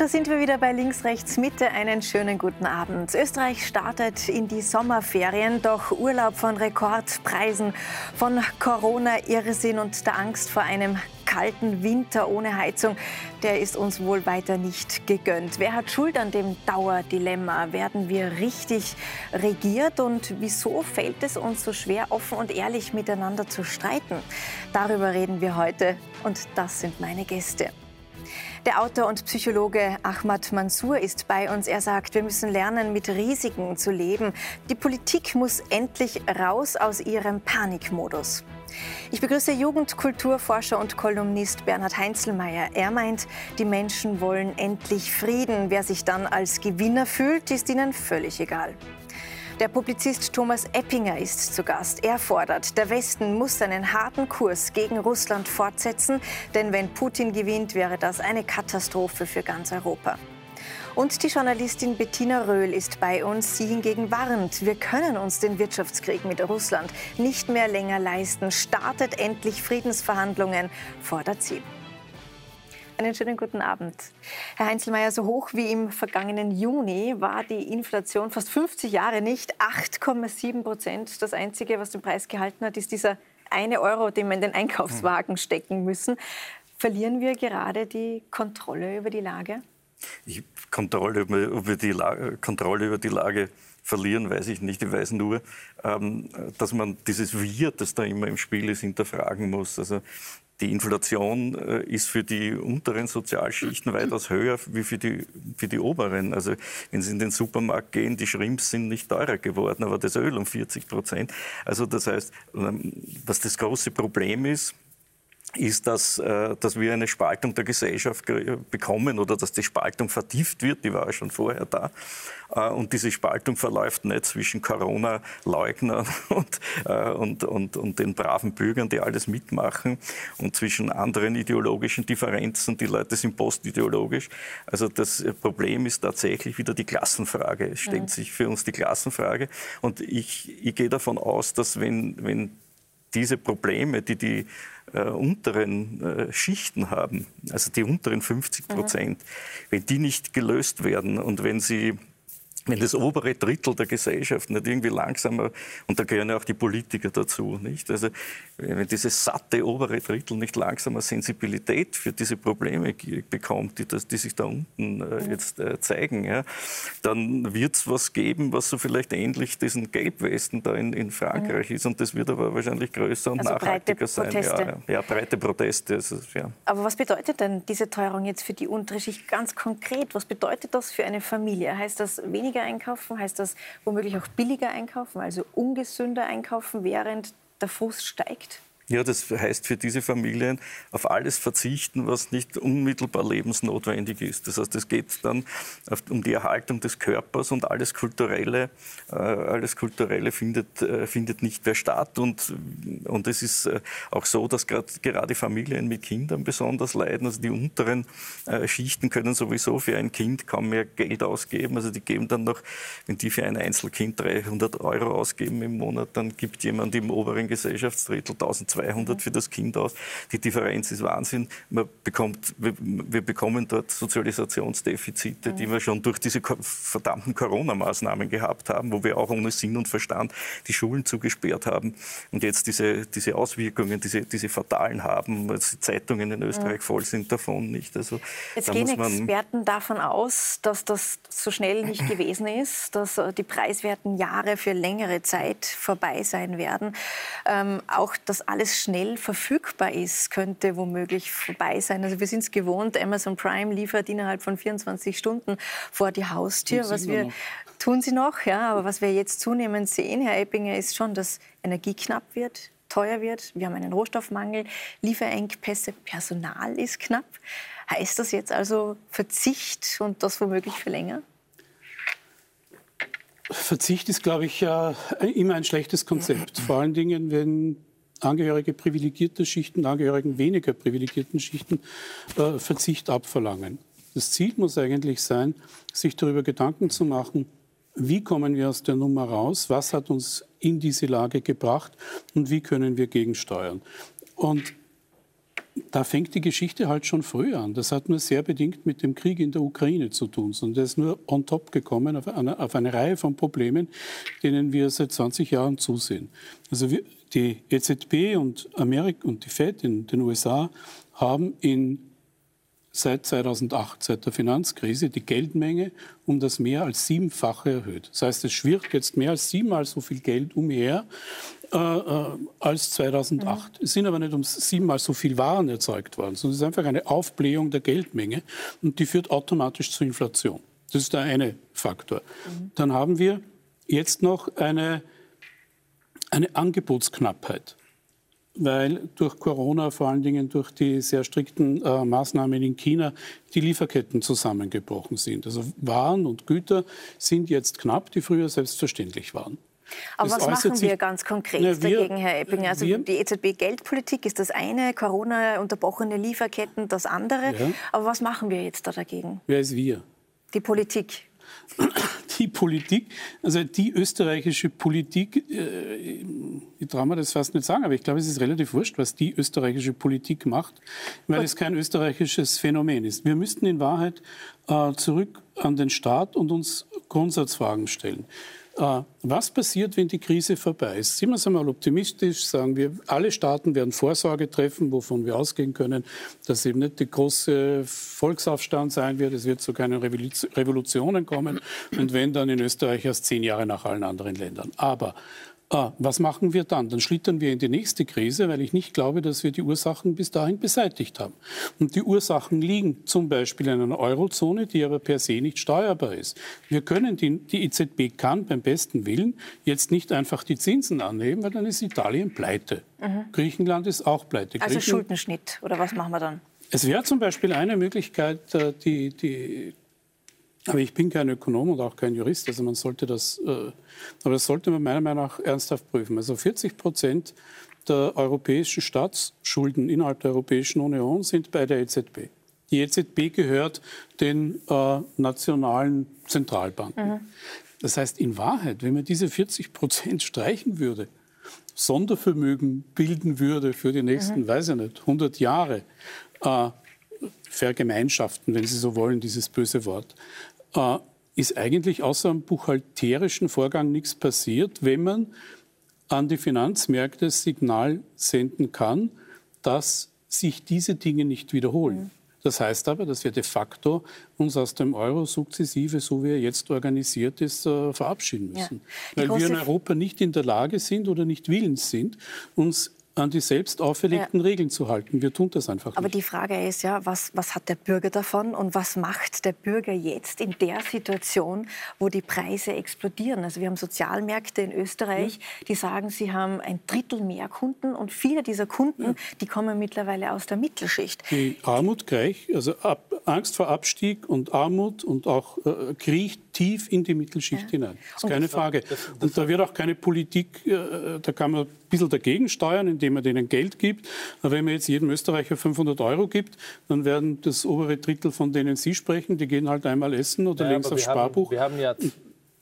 Und da sind wir wieder bei Links, Rechts, Mitte. Einen schönen guten Abend. Österreich startet in die Sommerferien, doch Urlaub von Rekordpreisen, von Corona-Irrsinn und der Angst vor einem kalten Winter ohne Heizung, der ist uns wohl weiter nicht gegönnt. Wer hat Schuld an dem Dauerdilemma? Werden wir richtig regiert und wieso fällt es uns so schwer, offen und ehrlich miteinander zu streiten? Darüber reden wir heute und das sind meine Gäste. Der Autor und Psychologe Ahmad Mansour ist bei uns. Er sagt, wir müssen lernen, mit Risiken zu leben. Die Politik muss endlich raus aus ihrem Panikmodus. Ich begrüße Jugendkulturforscher und Kolumnist Bernhard Heinzelmeier. Er meint, die Menschen wollen endlich Frieden. Wer sich dann als Gewinner fühlt, ist ihnen völlig egal. Der Publizist Thomas Eppinger ist zu Gast. Er fordert, der Westen muss seinen harten Kurs gegen Russland fortsetzen, denn wenn Putin gewinnt, wäre das eine Katastrophe für ganz Europa. Und die Journalistin Bettina Röhl ist bei uns. Sie hingegen warnt, wir können uns den Wirtschaftskrieg mit Russland nicht mehr länger leisten. Startet endlich Friedensverhandlungen, fordert sie. Einen schönen guten Abend. Herr Heinzelmeier, so hoch wie im vergangenen Juni war die Inflation fast 50 Jahre nicht. 8,7 Prozent. Das Einzige, was den Preis gehalten hat, ist dieser eine Euro, den wir in den Einkaufswagen stecken müssen. Verlieren wir gerade die Kontrolle über die Lage? Ich, Kontrolle, über die Lage, Kontrolle über die Lage verlieren, weiß ich nicht. Ich weiß nur, ähm, dass man dieses Wir, das da immer im Spiel ist, hinterfragen muss. Also die Inflation äh, ist für die unteren Sozialschichten weitaus höher wie für die, für die oberen. Also wenn Sie in den Supermarkt gehen, die Shrimps sind nicht teurer geworden, aber das Öl um 40 Prozent. Also das heißt, ähm, was das große Problem ist, ist, dass, äh, dass wir eine Spaltung der Gesellschaft bekommen oder dass die Spaltung vertieft wird, die war ja schon vorher da. Äh, und diese Spaltung verläuft nicht zwischen Corona-Leugnern und, äh, und, und, und den braven Bürgern, die alles mitmachen, und zwischen anderen ideologischen Differenzen. Die Leute sind postideologisch. Also das Problem ist tatsächlich wieder die Klassenfrage. Es stellt mhm. sich für uns die Klassenfrage. Und ich, ich gehe davon aus, dass wenn, wenn diese Probleme, die die äh, unteren äh, Schichten haben, also die unteren 50 Prozent, mhm. wenn die nicht gelöst werden und wenn sie wenn das obere Drittel der Gesellschaft nicht irgendwie langsamer, und da gehören ja auch die Politiker dazu, nicht? Also, wenn dieses satte obere Drittel nicht langsamer Sensibilität für diese Probleme bekommt, die, das, die sich da unten äh, mhm. jetzt äh, zeigen, ja, dann wird es was geben, was so vielleicht ähnlich diesen Gelbwesten da in, in Frankreich mhm. ist. Und das wird aber wahrscheinlich größer und also nachhaltiger sein. Ja, ja, breite Proteste. Also, ja. Aber was bedeutet denn diese Teuerung jetzt für die untere Schicht ganz konkret? Was bedeutet das für eine Familie? Heißt das weniger weniger einkaufen? Heißt das womöglich auch billiger einkaufen, also ungesünder einkaufen, während der Frust steigt? Ja, das heißt für diese Familien auf alles verzichten, was nicht unmittelbar lebensnotwendig ist. Das heißt, es geht dann um die Erhaltung des Körpers und alles Kulturelle, äh, alles Kulturelle findet, äh, findet nicht mehr statt. Und, und es ist äh, auch so, dass grad, gerade Familien mit Kindern besonders leiden. Also die unteren Schichten können sowieso für ein Kind kaum mehr Geld ausgeben. Also die geben dann noch, wenn die für ein Einzelkind 300 Euro ausgeben im Monat, dann gibt jemand im oberen Gesellschaftsdrittel 1200 200 für das Kind aus. Die Differenz ist Wahnsinn. Man bekommt, wir, wir bekommen dort Sozialisationsdefizite, die wir schon durch diese verdammten Corona-Maßnahmen gehabt haben, wo wir auch ohne Sinn und Verstand die Schulen zugesperrt haben und jetzt diese, diese Auswirkungen, diese, diese fatalen haben, dass die Zeitungen in Österreich voll sind davon. Nicht? Also, jetzt gehen Experten davon aus, dass das so schnell nicht gewesen ist, dass äh, die preiswerten Jahre für längere Zeit vorbei sein werden. Ähm, auch, dass alles alles schnell verfügbar ist, könnte womöglich vorbei sein. Also wir sind es gewohnt, Amazon Prime liefert innerhalb von 24 Stunden vor die Haustür. Was wir noch. tun sie noch, ja, aber was wir jetzt zunehmend sehen, Herr Eppinger, ist schon, dass Energie knapp wird, teuer wird. Wir haben einen Rohstoffmangel, Lieferengpässe, Personal ist knapp. Heißt das jetzt also Verzicht und das womöglich für länger? Verzicht ist, glaube ich, immer ein schlechtes Konzept. Vor allen Dingen, wenn Angehörige privilegierter Schichten, Angehörigen weniger privilegierten Schichten äh, Verzicht abverlangen. Das Ziel muss eigentlich sein, sich darüber Gedanken zu machen, wie kommen wir aus der Nummer raus, was hat uns in diese Lage gebracht und wie können wir gegensteuern. Und da fängt die Geschichte halt schon früh an. Das hat nur sehr bedingt mit dem Krieg in der Ukraine zu tun. Und das ist nur on top gekommen auf eine, auf eine Reihe von Problemen, denen wir seit 20 Jahren zusehen. Also wir, die EZB und Amerika und die Fed in den USA haben in seit 2008, seit der Finanzkrise, die Geldmenge um das mehr als siebenfache erhöht. Das heißt, es schwirrt jetzt mehr als siebenmal so viel Geld umher äh, äh als 2008. Mhm. Es sind aber nicht um siebenmal so viel Waren erzeugt worden, sondern es ist einfach eine Aufblähung der Geldmenge und die führt automatisch zur Inflation. Das ist der eine Faktor. Mhm. Dann haben wir jetzt noch eine, eine Angebotsknappheit weil durch Corona, vor allen Dingen durch die sehr strikten äh, Maßnahmen in China, die Lieferketten zusammengebrochen sind. Also Waren und Güter sind jetzt knapp, die früher selbstverständlich waren. Aber das was machen wir ganz konkret na, wir, dagegen, Herr Eppinger? Also wir, die EZB-Geldpolitik ist das eine, Corona, unterbrochene Lieferketten das andere. Ja. Aber was machen wir jetzt da dagegen? Wer ist wir? Die Politik die Politik, also die österreichische Politik, äh, ich traue mir das fast nicht sagen, aber ich glaube, es ist relativ wurscht, was die österreichische Politik macht, weil es kein österreichisches Phänomen ist. Wir müssten in Wahrheit äh, zurück an den Staat und uns Grundsatzfragen stellen. Äh, was passiert, wenn die Krise vorbei ist? Sind wir es einmal optimistisch, sagen wir, alle Staaten werden Vorsorge treffen, wovon wir ausgehen können, dass eben nicht der große Volksaufstand sein wird, es wird zu keinen Revolutionen kommen und wenn dann in Österreich erst zehn Jahre nach allen anderen Ländern. Aber Ah, was machen wir dann? Dann schlittern wir in die nächste Krise, weil ich nicht glaube, dass wir die Ursachen bis dahin beseitigt haben. Und die Ursachen liegen zum Beispiel in einer Eurozone, die aber per se nicht steuerbar ist. Wir können die, die EZB kann beim besten Willen jetzt nicht einfach die Zinsen anheben, weil dann ist Italien pleite. Mhm. Griechenland ist auch pleite. Also Schuldenschnitt oder was machen wir dann? Es wäre zum Beispiel eine Möglichkeit, äh, die, die aber ich bin kein Ökonom und auch kein Jurist, also man sollte das, äh, aber das sollte man meiner Meinung nach ernsthaft prüfen. Also 40 Prozent der europäischen Staatsschulden innerhalb der Europäischen Union sind bei der EZB. Die EZB gehört den äh, nationalen Zentralbanken. Mhm. Das heißt, in Wahrheit, wenn man diese 40 Prozent streichen würde, Sondervermögen bilden würde für die nächsten, mhm. weiß ich nicht, 100 Jahre, äh, vergemeinschaften, wenn Sie so wollen, dieses böse Wort, äh, ist eigentlich außer einem buchhalterischen Vorgang nichts passiert, wenn man an die Finanzmärkte das Signal senden kann, dass sich diese Dinge nicht wiederholen. Mhm. Das heißt aber, dass wir de facto uns aus dem Euro sukzessive, so wie er jetzt organisiert ist, äh, verabschieden müssen. Ja. Weil wir in Europa nicht in der Lage sind oder nicht willens sind, uns an die selbst auferlegten ja. Regeln zu halten. Wir tun das einfach nicht. Aber die Frage ist ja, was, was hat der Bürger davon und was macht der Bürger jetzt in der Situation, wo die Preise explodieren? Also wir haben Sozialmärkte in Österreich, ja. die sagen, sie haben ein Drittel mehr Kunden und viele dieser Kunden, ja. die kommen mittlerweile aus der Mittelschicht. Die Armut gleich, also Ab, Angst vor Abstieg und Armut und auch äh, kriecht tief in die Mittelschicht ja. hinein. Das ist keine Frage. Das, das und da wird auch keine Politik, äh, da kann man ein bisschen dagegen steuern, indem man denen Geld gibt. Aber wenn man jetzt jedem Österreicher 500 Euro gibt, dann werden das obere Drittel, von denen Sie sprechen, die gehen halt einmal essen oder ja, legen aufs Sparbuch. Haben, wir haben ja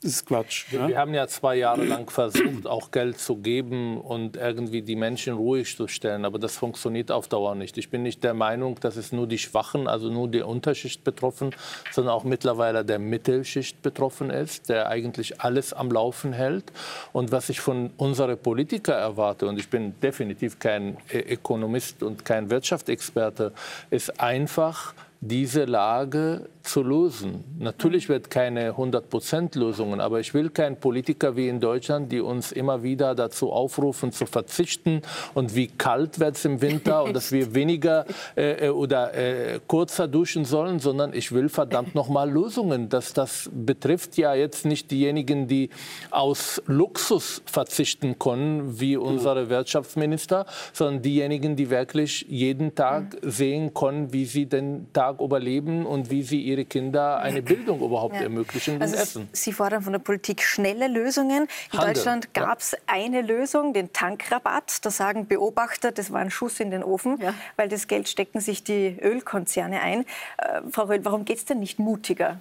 das ist Quatsch. Wir, ja? wir, haben ja zwei Jahre lang versucht, auch Geld zu geben und irgendwie die Menschen ruhig zu stellen. Aber das funktioniert auf Dauer nicht. Ich bin nicht der Meinung, dass es nur die Schwachen, also nur die Unterschicht betroffen, sondern auch mittlerweile der Mittelschicht betroffen ist, der eigentlich alles am Laufen hält. Und was ich von unseren Politikern erwarte, und ich bin definitiv kein Ökonomist und kein Wirtschaftsexperte, ist einfach, diese Lage zu lösen. Natürlich wird keine 100% Lösungen, aber ich will keinen Politiker wie in Deutschland, die uns immer wieder dazu aufrufen zu verzichten und wie kalt wird es im Winter und dass wir weniger äh, äh, oder äh, kurzer duschen sollen, sondern ich will verdammt nochmal Lösungen. Das, das betrifft ja jetzt nicht diejenigen, die aus Luxus verzichten können, wie unsere Wirtschaftsminister, sondern diejenigen, die wirklich jeden Tag sehen können, wie sie den Tag überleben und wie sie ihre Kinder eine Bildung überhaupt ja. ermöglichen also Essen. Sie fordern von der Politik schnelle Lösungen. In Handel. Deutschland gab es ja. eine Lösung, den Tankrabatt. Da sagen Beobachter, das war ein Schuss in den Ofen, ja. weil das Geld stecken sich die Ölkonzerne ein. Äh, Frau Röhl, warum geht es denn nicht mutiger?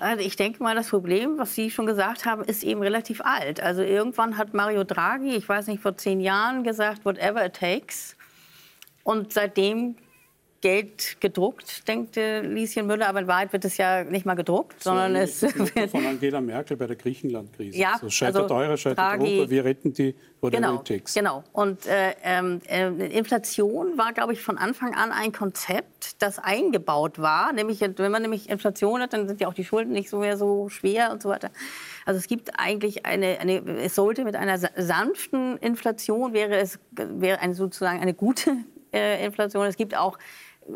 Also ich denke mal, das Problem, was Sie schon gesagt haben, ist eben relativ alt. Also irgendwann hat Mario Draghi, ich weiß nicht, vor zehn Jahren gesagt, whatever it takes. Und seitdem Geld gedruckt, denkt Lieschen Müller, aber in Wahrheit wird es ja nicht mal gedruckt, so sondern es wird von Angela Merkel bei der Griechenland-Krise. Ja, so scheitert also Euro, scheitert Draghi, Europa, wir retten die oder genau, Genau. Und äh, äh, Inflation war, glaube ich, von Anfang an ein Konzept, das eingebaut war. Nämlich, wenn man nämlich Inflation hat, dann sind ja auch die Schulden nicht so mehr so schwer und so weiter. Also es gibt eigentlich eine, eine es sollte mit einer sanften Inflation wäre es wäre eine, sozusagen eine gute äh, Inflation. Es gibt auch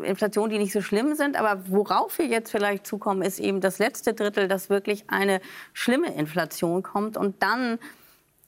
Inflation, die nicht so schlimm sind. Aber worauf wir jetzt vielleicht zukommen, ist eben das letzte Drittel, dass wirklich eine schlimme Inflation kommt. Und dann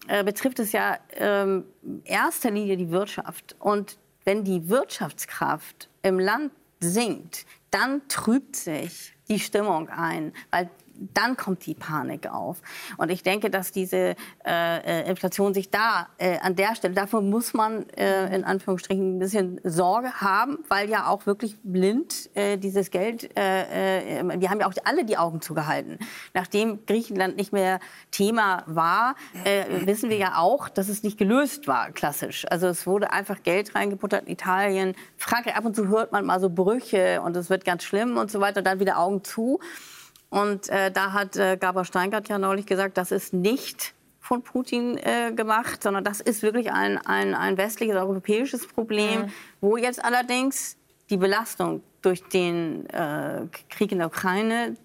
äh, betrifft es ja ähm, in erster Linie die Wirtschaft. Und wenn die Wirtschaftskraft im Land sinkt, dann trübt sich die Stimmung ein, weil dann kommt die Panik auf. Und ich denke, dass diese äh, äh, Inflation sich da äh, an der Stelle, dafür muss man äh, in Anführungsstrichen ein bisschen Sorge haben, weil ja auch wirklich blind äh, dieses Geld, äh, wir haben ja auch alle die Augen zugehalten. Nachdem Griechenland nicht mehr Thema war, wissen wir ja auch, dass es nicht gelöst war, klassisch. Also es wurde einfach Geld reingebuttert in Italien. Frankreich, ab und zu hört man mal so Brüche und es wird ganz schlimm und so weiter, dann wieder Augen zu. Und äh, da hat äh, Gabor Steingart ja neulich gesagt, das ist nicht von Putin äh, gemacht, sondern das ist wirklich ein, ein, ein westliches, europäisches Problem, mhm. wo jetzt allerdings die Belastung durch den äh, Krieg in der Ukraine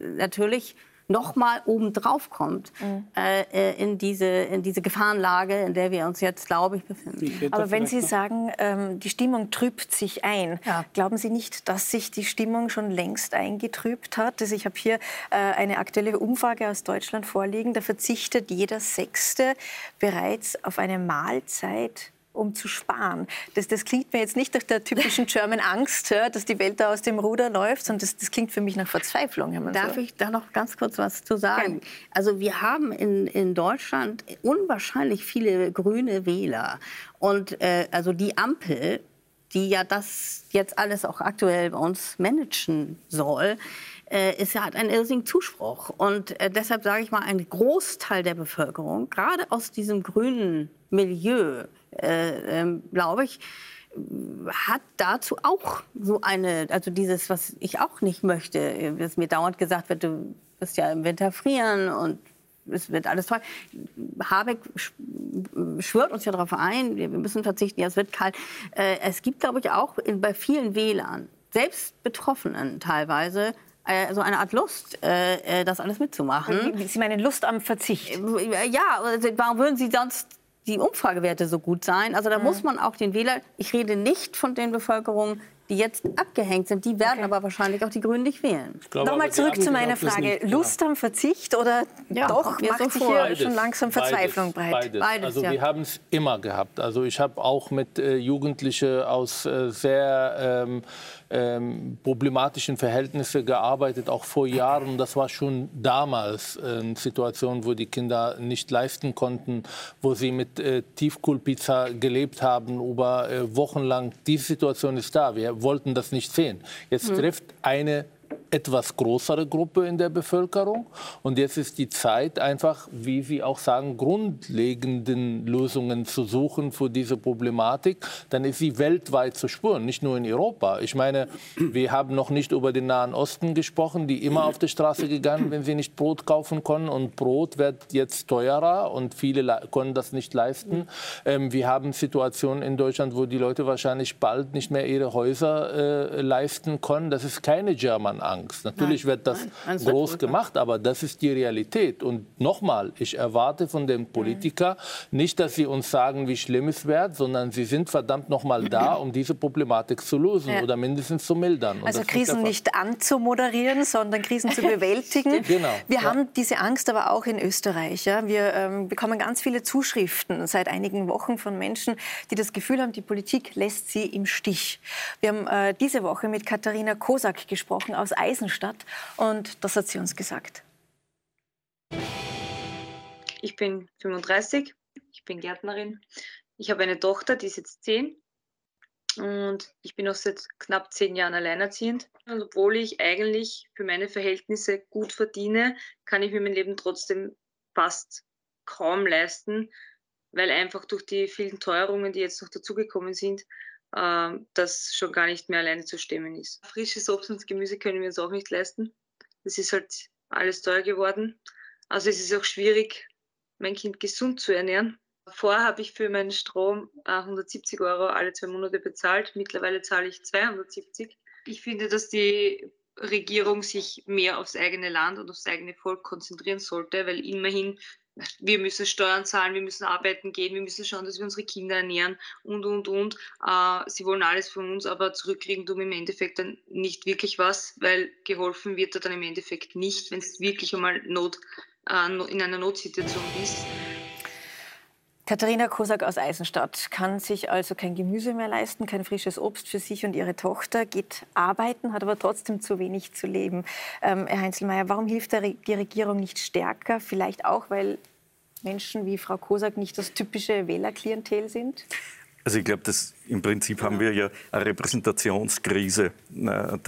natürlich noch mal obendrauf kommt mhm. äh, äh, in, diese, in diese Gefahrenlage, in der wir uns jetzt, glaube ich, befinden. Ich Aber wenn Sie sagen, ähm, die Stimmung trübt sich ein, ja. glauben Sie nicht, dass sich die Stimmung schon längst eingetrübt hat? Also ich habe hier äh, eine aktuelle Umfrage aus Deutschland vorliegen, da verzichtet jeder Sechste bereits auf eine Mahlzeit um zu sparen. Das, das klingt mir jetzt nicht nach der typischen German Angst, dass die Welt da aus dem Ruder läuft, sondern das, das klingt für mich nach Verzweiflung. Darf so. ich da noch ganz kurz was zu sagen? Ja. Also wir haben in, in Deutschland unwahrscheinlich viele grüne Wähler. Und äh, also die Ampel, die ja das jetzt alles auch aktuell bei uns managen soll, äh, ist ja hat einen irrsinnigen Zuspruch. Und äh, deshalb sage ich mal, ein Großteil der Bevölkerung, gerade aus diesem grünen Milieu, äh, ähm, glaube ich, hat dazu auch so eine, also dieses, was ich auch nicht möchte, dass mir dauernd gesagt wird, du wirst ja im Winter frieren und es wird alles toll. Habeck schwört uns ja darauf ein, wir müssen verzichten, ja, es wird kalt. Äh, es gibt, glaube ich, auch bei vielen Wählern, selbst Betroffenen teilweise, äh, so eine Art Lust, das alles mitzumachen. Sie meinen Lust am Verzicht? Ja, also warum würden Sie sonst die Umfragewerte so gut sein. Also da mhm. muss man auch den Wähler, ich rede nicht von den Bevölkerungen, die jetzt abgehängt sind, die werden okay. aber wahrscheinlich auch die Grünen nicht wählen. Nochmal zurück zu meiner Frage. Lust am Verzicht oder ja, doch macht sich hier schon langsam Verzweiflung beides, breit? Beides. beides also ja. wir haben es immer gehabt. Also ich habe auch mit äh, Jugendlichen aus äh, sehr ähm, ähm, problematischen Verhältnissen gearbeitet, auch vor Jahren. Das war schon damals äh, eine Situation, wo die Kinder nicht leisten konnten, wo sie mit äh, Tiefkühlpizza gelebt haben über äh, Wochen lang. Diese Situation ist da. Wir wollten das nicht sehen. Jetzt mhm. trifft eine etwas größere Gruppe in der Bevölkerung. Und jetzt ist die Zeit einfach, wie Sie auch sagen, grundlegenden Lösungen zu suchen für diese Problematik. Dann ist sie weltweit zu spüren, nicht nur in Europa. Ich meine, wir haben noch nicht über den Nahen Osten gesprochen, die immer auf die Straße gegangen, wenn sie nicht Brot kaufen konnten. Und Brot wird jetzt teurer und viele können das nicht leisten. Ähm, wir haben Situationen in Deutschland, wo die Leute wahrscheinlich bald nicht mehr ihre Häuser äh, leisten können. Das ist keine German Angst. Angst. Natürlich Nein. wird das Nein, groß gemacht, aber das ist die Realität. Und nochmal, ich erwarte von den Politikern nicht, dass sie uns sagen, wie schlimm es wird, sondern sie sind verdammt nochmal da, um diese Problematik zu lösen ja. oder mindestens zu mildern. Und also Krisen nicht anzumoderieren, sondern Krisen zu bewältigen. genau. Wir ja. haben diese Angst aber auch in Österreich. Ja? Wir ähm, bekommen ganz viele Zuschriften seit einigen Wochen von Menschen, die das Gefühl haben, die Politik lässt sie im Stich. Wir haben äh, diese Woche mit Katharina Kosak gesprochen aus Eisenstadt. Und das hat sie uns gesagt. Ich bin 35, ich bin Gärtnerin. Ich habe eine Tochter, die ist jetzt 10. Und ich bin auch seit knapp zehn Jahren alleinerziehend. Und obwohl ich eigentlich für meine Verhältnisse gut verdiene, kann ich mir mein Leben trotzdem fast kaum leisten, weil einfach durch die vielen Teuerungen, die jetzt noch dazugekommen sind, äh, das schon gar nicht mehr alleine zu stemmen ist. Frisches Obst und Gemüse können wir uns auch nicht leisten. Das ist halt alles teuer geworden. Also es ist auch schwierig, mein Kind gesund zu ernähren. Vorher habe ich für meinen Strom 170 äh, Euro alle zwei Monate bezahlt. Mittlerweile zahle ich 270. Ich finde, dass die Regierung sich mehr aufs eigene Land und aufs eigene Volk konzentrieren sollte, weil immerhin wir müssen Steuern zahlen, wir müssen arbeiten gehen, wir müssen schauen, dass wir unsere Kinder ernähren und, und, und. Äh, sie wollen alles von uns, aber zurückkriegen tun im Endeffekt dann nicht wirklich was, weil geholfen wird da dann im Endeffekt nicht, wenn es wirklich einmal Not, äh, in einer Notsituation ist. Katharina Kosak aus Eisenstadt kann sich also kein Gemüse mehr leisten, kein frisches Obst für sich und ihre Tochter, geht arbeiten, hat aber trotzdem zu wenig zu leben. Ähm, Herr Heinzelmeier, warum hilft die Regierung nicht stärker? Vielleicht auch, weil Menschen wie Frau Kosak nicht das typische Wählerklientel sind? Also ich glaube, dass im Prinzip haben wir ja eine Repräsentationskrise äh,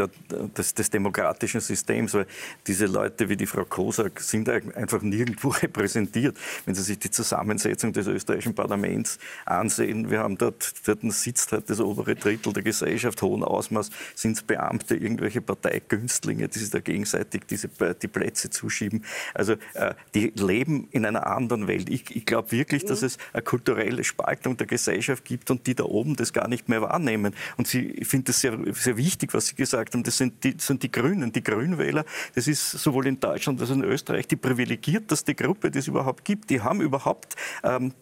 des, des, demokratischen Systems, weil diese Leute wie die Frau Kosak sind einfach nirgendwo repräsentiert. Wenn Sie sich die Zusammensetzung des österreichischen Parlaments ansehen, wir haben dort, dort sitzt halt das obere Drittel der Gesellschaft, hohen Ausmaß, sind es Beamte, irgendwelche Parteigünstlinge, die sich da gegenseitig diese, die Plätze zuschieben. Also äh, die leben in einer anderen Welt. Ich, ich glaube wirklich, dass es eine kulturelle Spaltung der Gesellschaft gibt und die da oben das das gar nicht mehr wahrnehmen. Und sie, ich finde es sehr, sehr wichtig, was Sie gesagt haben. Das sind die, sind die Grünen, die Grünwähler. Das ist sowohl in Deutschland als auch in Österreich die privilegierteste Gruppe, die es überhaupt gibt. Die haben überhaupt ähm,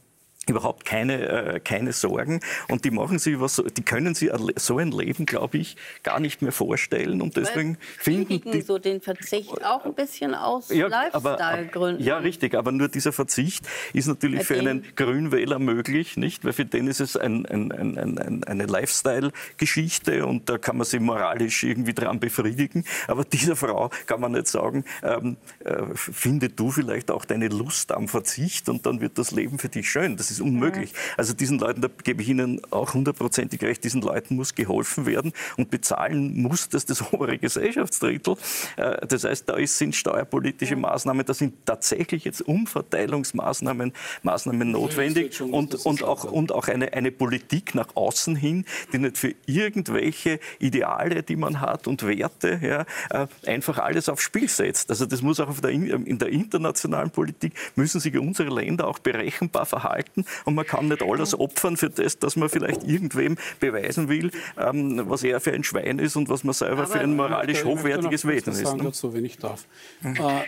überhaupt keine, äh, keine Sorgen und die machen sich was, die können sich so ein Leben, glaube ich, gar nicht mehr vorstellen und deswegen finden die so den Verzicht auch ein bisschen aus ja, Lifestyle-Gründen. Ja, richtig, aber nur dieser Verzicht ist natürlich für einen Grünwähler möglich, nicht? Weil für den ist es ein, ein, ein, eine Lifestyle-Geschichte und da kann man sich moralisch irgendwie dran befriedigen, aber dieser Frau kann man nicht sagen, ähm, äh, finde du vielleicht auch deine Lust am Verzicht und dann wird das Leben für dich schön. Das ist ist unmöglich. Also diesen Leuten, da gebe ich Ihnen auch hundertprozentig recht, diesen Leuten muss geholfen werden und bezahlen muss das das obere Gesellschaftsdrittel. Äh, das heißt, da sind steuerpolitische Maßnahmen, da sind tatsächlich jetzt Umverteilungsmaßnahmen Maßnahmen notwendig und, und, auch, und auch eine, eine Politik nach außen hin, die nicht für irgendwelche Ideale, die man hat und Werte, ja, äh, einfach alles aufs Spiel setzt. Also das muss auch der, in der internationalen Politik, müssen sich unsere Länder auch berechenbar verhalten und man kann nicht alles opfern für das, dass man vielleicht irgendwem beweisen will, ähm, was er für ein Schwein ist und was man selber Aber für ein moralisch hochwertiges Wesen ist. Sagen ne? dazu, wenn ich darf. Äh,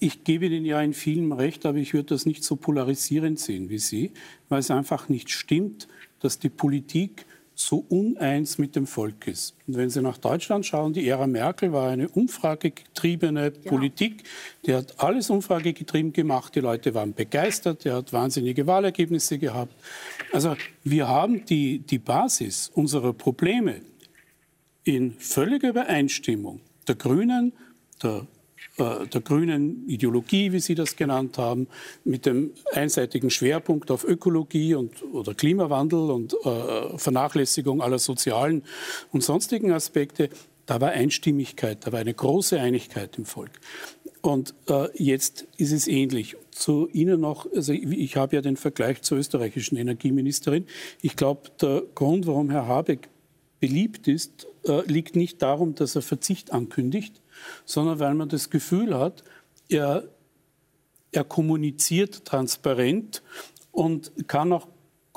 ich gebe Ihnen ja in vielen recht, aber ich würde das nicht so polarisierend sehen wie Sie, weil es einfach nicht stimmt, dass die Politik so uneins mit dem Volk ist. Und wenn Sie nach Deutschland schauen, die Ära Merkel war eine umfragegetriebene ja. Politik. Die hat alles umfragegetrieben gemacht. Die Leute waren begeistert. Die hat wahnsinnige Wahlergebnisse gehabt. Also wir haben die, die Basis unserer Probleme in völliger Übereinstimmung der Grünen, der äh, der grünen Ideologie, wie Sie das genannt haben, mit dem einseitigen Schwerpunkt auf Ökologie und, oder Klimawandel und äh, Vernachlässigung aller sozialen und sonstigen Aspekte, da war Einstimmigkeit, da war eine große Einigkeit im Volk. Und äh, jetzt ist es ähnlich. Zu Ihnen noch, also ich, ich habe ja den Vergleich zur österreichischen Energieministerin. Ich glaube, der Grund, warum Herr Habeck beliebt ist, äh, liegt nicht darum, dass er Verzicht ankündigt, sondern weil man das Gefühl hat, er, er kommuniziert transparent und kann auch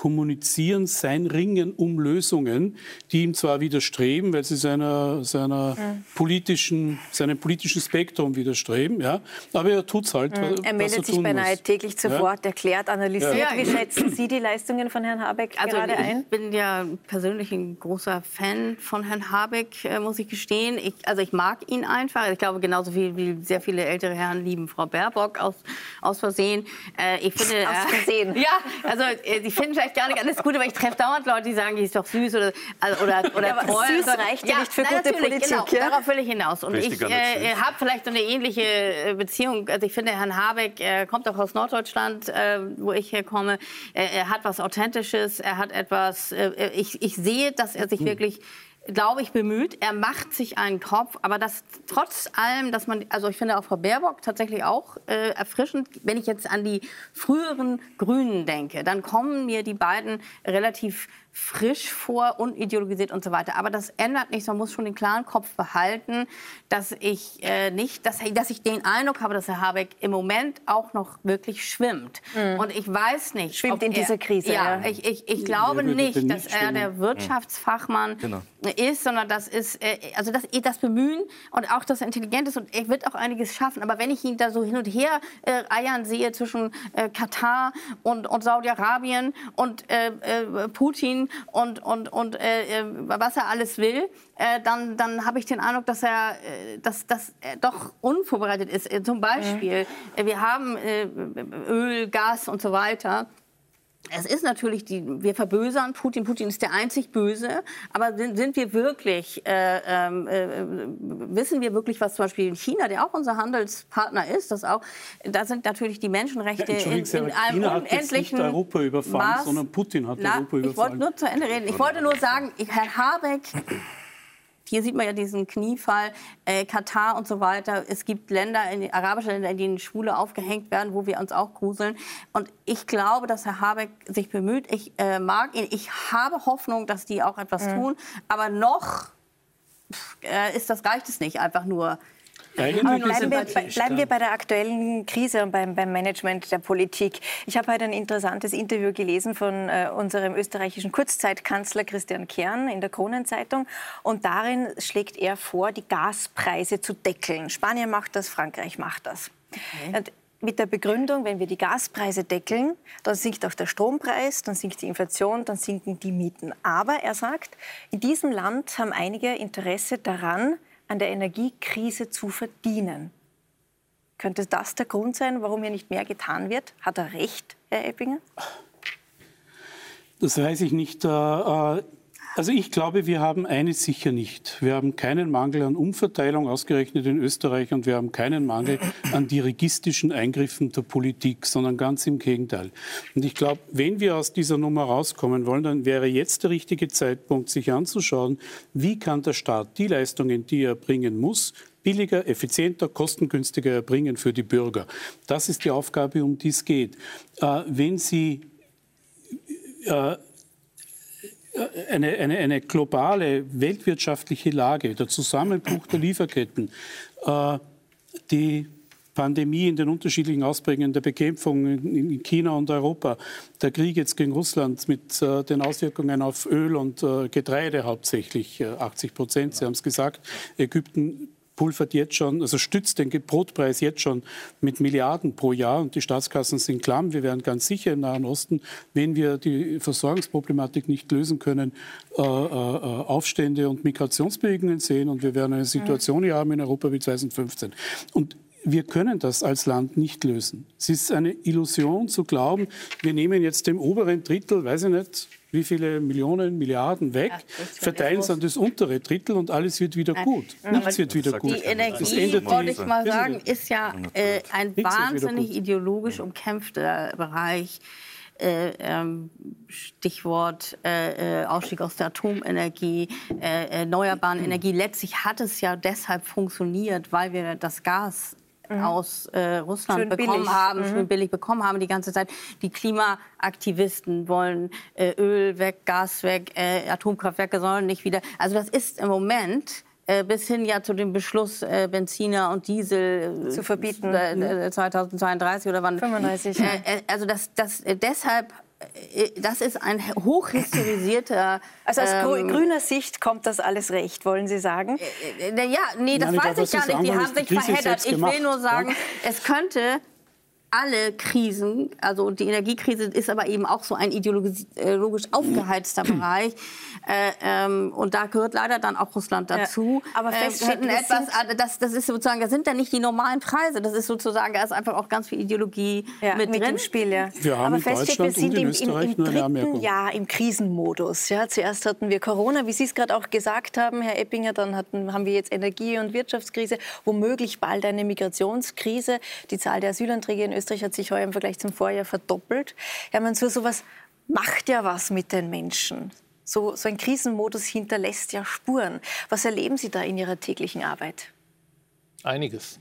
kommunizieren, sein Ringen um Lösungen, die ihm zwar widerstreben, weil sie seiner, seiner mhm. politischen, seinem politischen Spektrum widerstreben, ja, aber er tut es halt. Mhm. Er meldet er sich beinahe muss. täglich zu ja? Wort, erklärt, analysiert. Ja. Wie schätzen Sie die Leistungen von Herrn Habeck also gerade ein? Ich bin ja persönlich ein großer Fan von Herrn Habeck, äh, muss ich gestehen. Ich, also ich mag ihn einfach. Ich glaube, genauso viel wie sehr viele ältere Herren lieben Frau Baerbock aus, aus Versehen. Äh, ich finde, aus Versehen? Äh, ja, also ich finde vielleicht gar nicht alles gut, aber ich treffe dauernd Leute, die sagen, die ist doch süß oder also, oder oder ja, Süß reicht ja, nicht für na, gute Politik. Genau, ja? darauf will ich hinaus. Und ich äh, habe vielleicht eine ähnliche äh, Beziehung. Also ich finde, Herrn Habeck er kommt auch aus Norddeutschland, äh, wo ich herkomme. Er, er, hat was Authentisches. Er hat etwas. Äh, ich, ich sehe, dass er sich hm. wirklich glaube ich, bemüht. Er macht sich einen Kopf, aber das trotz allem, dass man, also ich finde auch Frau Baerbock tatsächlich auch äh, erfrischend, wenn ich jetzt an die früheren Grünen denke, dann kommen mir die beiden relativ frisch vor, unideologisiert und so weiter. Aber das ändert nichts. Man muss schon den klaren Kopf behalten, dass ich äh, nicht, dass, dass ich den Eindruck habe, dass Herr Habeck im Moment auch noch wirklich schwimmt. Mhm. Und ich weiß nicht, schwimmt in er, dieser Krise. Ja, ja. ich, ich, ich glaube nicht, nicht, dass er der Wirtschaftsfachmann genau. ist, sondern das ist äh, also das, das Bemühen und auch das Intelligent ist und er wird auch einiges schaffen. Aber wenn ich ihn da so hin und her äh, eiern sehe zwischen äh, Katar und, und Saudi-Arabien und äh, äh, Putin und, und, und äh, äh, was er alles will, äh, dann, dann habe ich den Eindruck, dass er, äh, dass, dass er doch unvorbereitet ist. Äh, zum Beispiel, mhm. wir haben Öl, Gas und so weiter es ist natürlich, die, wir verbösern Putin. Putin ist der einzig Böse. Aber sind, sind wir wirklich, äh, ähm, äh, wissen wir wirklich, was zum Beispiel in China, der auch unser Handelspartner ist, das auch, da sind natürlich die Menschenrechte ja, in, in einem China unendlichen hat nicht Europa überfallen, Maß, sondern Putin hat Na, Europa überfallen. Ich wollte nur zu Ende reden. Ich wollte nur sagen, Herr Habeck hier sieht man ja diesen Kniefall, äh, Katar und so weiter. Es gibt Länder, in, arabische Länder, in denen Schwule aufgehängt werden, wo wir uns auch gruseln. Und ich glaube, dass Herr Habeck sich bemüht. Ich äh, mag ihn. Ich habe Hoffnung, dass die auch etwas mhm. tun. Aber noch äh, ist das, reicht es nicht, einfach nur aber bleiben wir, bleiben wir bei der aktuellen Krise und beim, beim Management der Politik. Ich habe heute ein interessantes Interview gelesen von äh, unserem österreichischen Kurzzeitkanzler Christian Kern in der Kronenzeitung. Und darin schlägt er vor, die Gaspreise zu deckeln. Spanien macht das, Frankreich macht das. Okay. mit der Begründung, wenn wir die Gaspreise deckeln, dann sinkt auch der Strompreis, dann sinkt die Inflation, dann sinken die Mieten. Aber er sagt, in diesem Land haben einige Interesse daran, an der Energiekrise zu verdienen. Könnte das der Grund sein, warum hier nicht mehr getan wird? Hat er recht, Herr Eppinger? Das weiß ich nicht. Äh, äh, also ich glaube, wir haben eines sicher nicht. Wir haben keinen Mangel an Umverteilung ausgerechnet in Österreich und wir haben keinen Mangel an dirigistischen Eingriffen der Politik, sondern ganz im Gegenteil. Und ich glaube, wenn wir aus dieser Nummer rauskommen wollen, dann wäre jetzt der richtige Zeitpunkt, sich anzuschauen, wie kann der Staat die Leistungen, die er bringen muss, billiger, effizienter, kostengünstiger erbringen für die Bürger. Das ist die Aufgabe, um die es geht. Äh, wenn Sie äh, eine, eine, eine globale weltwirtschaftliche Lage, der Zusammenbruch der Lieferketten, äh, die Pandemie in den unterschiedlichen Ausprägungen der Bekämpfung in China und Europa, der Krieg jetzt gegen Russland mit äh, den Auswirkungen auf Öl und äh, Getreide hauptsächlich, 80 Prozent, Sie haben es gesagt, Ägypten pulvert jetzt schon, also stützt den Brotpreis jetzt schon mit Milliarden pro Jahr und die Staatskassen sind klamm. Wir werden ganz sicher im Nahen Osten, wenn wir die Versorgungsproblematik nicht lösen können, äh, äh, Aufstände und Migrationsbewegungen sehen und wir werden eine Situation hier haben in Europa wie 2015. Und wir können das als Land nicht lösen. Es ist eine Illusion zu glauben, wir nehmen jetzt dem oberen Drittel, weiß ich nicht, wie viele Millionen, Milliarden weg, ja, verteilen es an das untere Drittel und alles wird wieder gut. Ja, Nichts wird wieder gut. Die Energie, wollte ich mal sagen, ist ja äh, ein wahnsinnig ideologisch umkämpfter Bereich. Äh, ähm, Stichwort äh, äh, Ausstieg aus der Atomenergie, äh, erneuerbaren äh, Energie. Letztlich hat es ja deshalb funktioniert, weil wir das Gas mhm. aus äh, Russland schön bekommen billig. haben, mhm. schön billig bekommen haben die ganze Zeit. Die Klimaaktivisten wollen äh, Öl weg, Gas weg, äh, Atomkraftwerke sollen nicht wieder. Also das ist im Moment äh, bis hin ja zu dem Beschluss, äh, Benziner und Diesel äh, zu verbieten. 2032 oder wann? 35. also das, das, deshalb das ist ein hochhistorisierter. Also aus ähm, grüner Sicht kommt das alles recht, wollen Sie sagen? Äh, äh, ja, nee, das Nein, weiß ich gar nicht. Die haben sich verheddert. Ich will nur sagen, ja? es könnte alle Krisen, also die Energiekrise ist aber eben auch so ein ideologisch aufgeheizter Bereich. Äh, ähm, und da gehört leider dann auch Russland dazu. Ja, aber feststeht, äh, etwas, das, das ist sozusagen, das sind ja nicht die normalen Preise. Das ist sozusagen, da ist einfach auch ganz viel Ideologie ja, mit, mit drin. im Spiel. Ja. Wir haben aber feststeht, wir sind im, im, im dritten Jahr im Krisenmodus. Ja, zuerst hatten wir Corona, wie Sie es gerade auch gesagt haben, Herr Eppinger, dann hatten, haben wir jetzt Energie- und Wirtschaftskrise, womöglich bald eine Migrationskrise. Die Zahl der Asylanträge in Österreich hat sich heuer im Vergleich zum Vorjahr verdoppelt. Man so sowas macht ja was mit den Menschen. So, so ein Krisenmodus hinterlässt ja Spuren. Was erleben Sie da in Ihrer täglichen Arbeit? Einiges.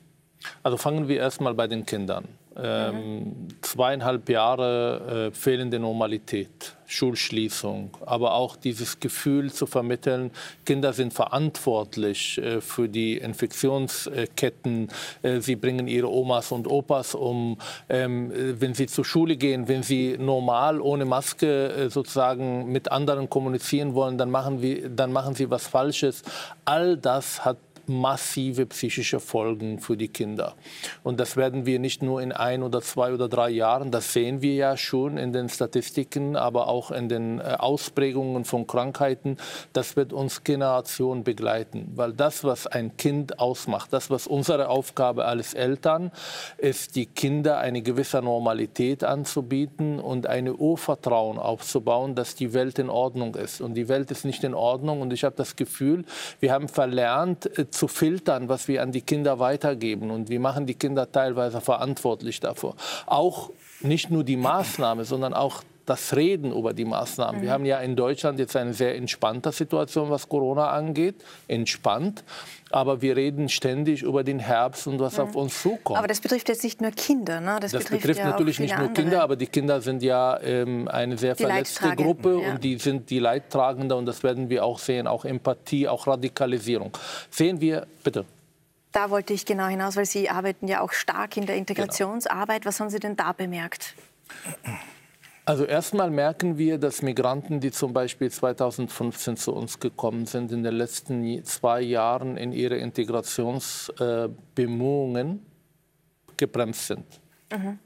Also fangen wir erstmal bei den Kindern. Ähm, zweieinhalb Jahre äh, fehlende Normalität, Schulschließung, aber auch dieses Gefühl zu vermitteln, Kinder sind verantwortlich äh, für die Infektionsketten. Äh, sie bringen ihre Omas und Opas um. Ähm, wenn sie zur Schule gehen, wenn sie normal ohne Maske äh, sozusagen mit anderen kommunizieren wollen, dann machen, wir, dann machen sie was Falsches. All das hat massive psychische Folgen für die Kinder. Und das werden wir nicht nur in ein oder zwei oder drei Jahren, das sehen wir ja schon in den Statistiken, aber auch in den äh, Ausprägungen von Krankheiten, das wird uns Generationen begleiten. Weil das, was ein Kind ausmacht, das, was unsere Aufgabe als Eltern ist, die Kinder eine gewisse Normalität anzubieten und eine Urvertrauen aufzubauen, dass die Welt in Ordnung ist. Und die Welt ist nicht in Ordnung. Und ich habe das Gefühl, wir haben verlernt, äh, zu filtern, was wir an die Kinder weitergeben. Und wir machen die Kinder teilweise verantwortlich dafür. Auch nicht nur die Maßnahme, sondern auch das Reden über die Maßnahmen. Mhm. Wir haben ja in Deutschland jetzt eine sehr entspannte Situation, was Corona angeht. Entspannt. Aber wir reden ständig über den Herbst und was mhm. auf uns zukommt. Aber das betrifft jetzt nicht nur Kinder. Ne? Das, das betrifft, betrifft ja natürlich nicht nur andere. Kinder, aber die Kinder sind ja ähm, eine sehr die verletzte Gruppe ja. und die sind die Leidtragende und das werden wir auch sehen, auch Empathie, auch Radikalisierung. Sehen wir, bitte. Da wollte ich genau hinaus, weil Sie arbeiten ja auch stark in der genau. Integrationsarbeit. Genau. Was haben Sie denn da bemerkt? Also erstmal merken wir, dass Migranten, die zum Beispiel 2015 zu uns gekommen sind, in den letzten zwei Jahren in ihre Integrationsbemühungen gebremst sind. Mhm.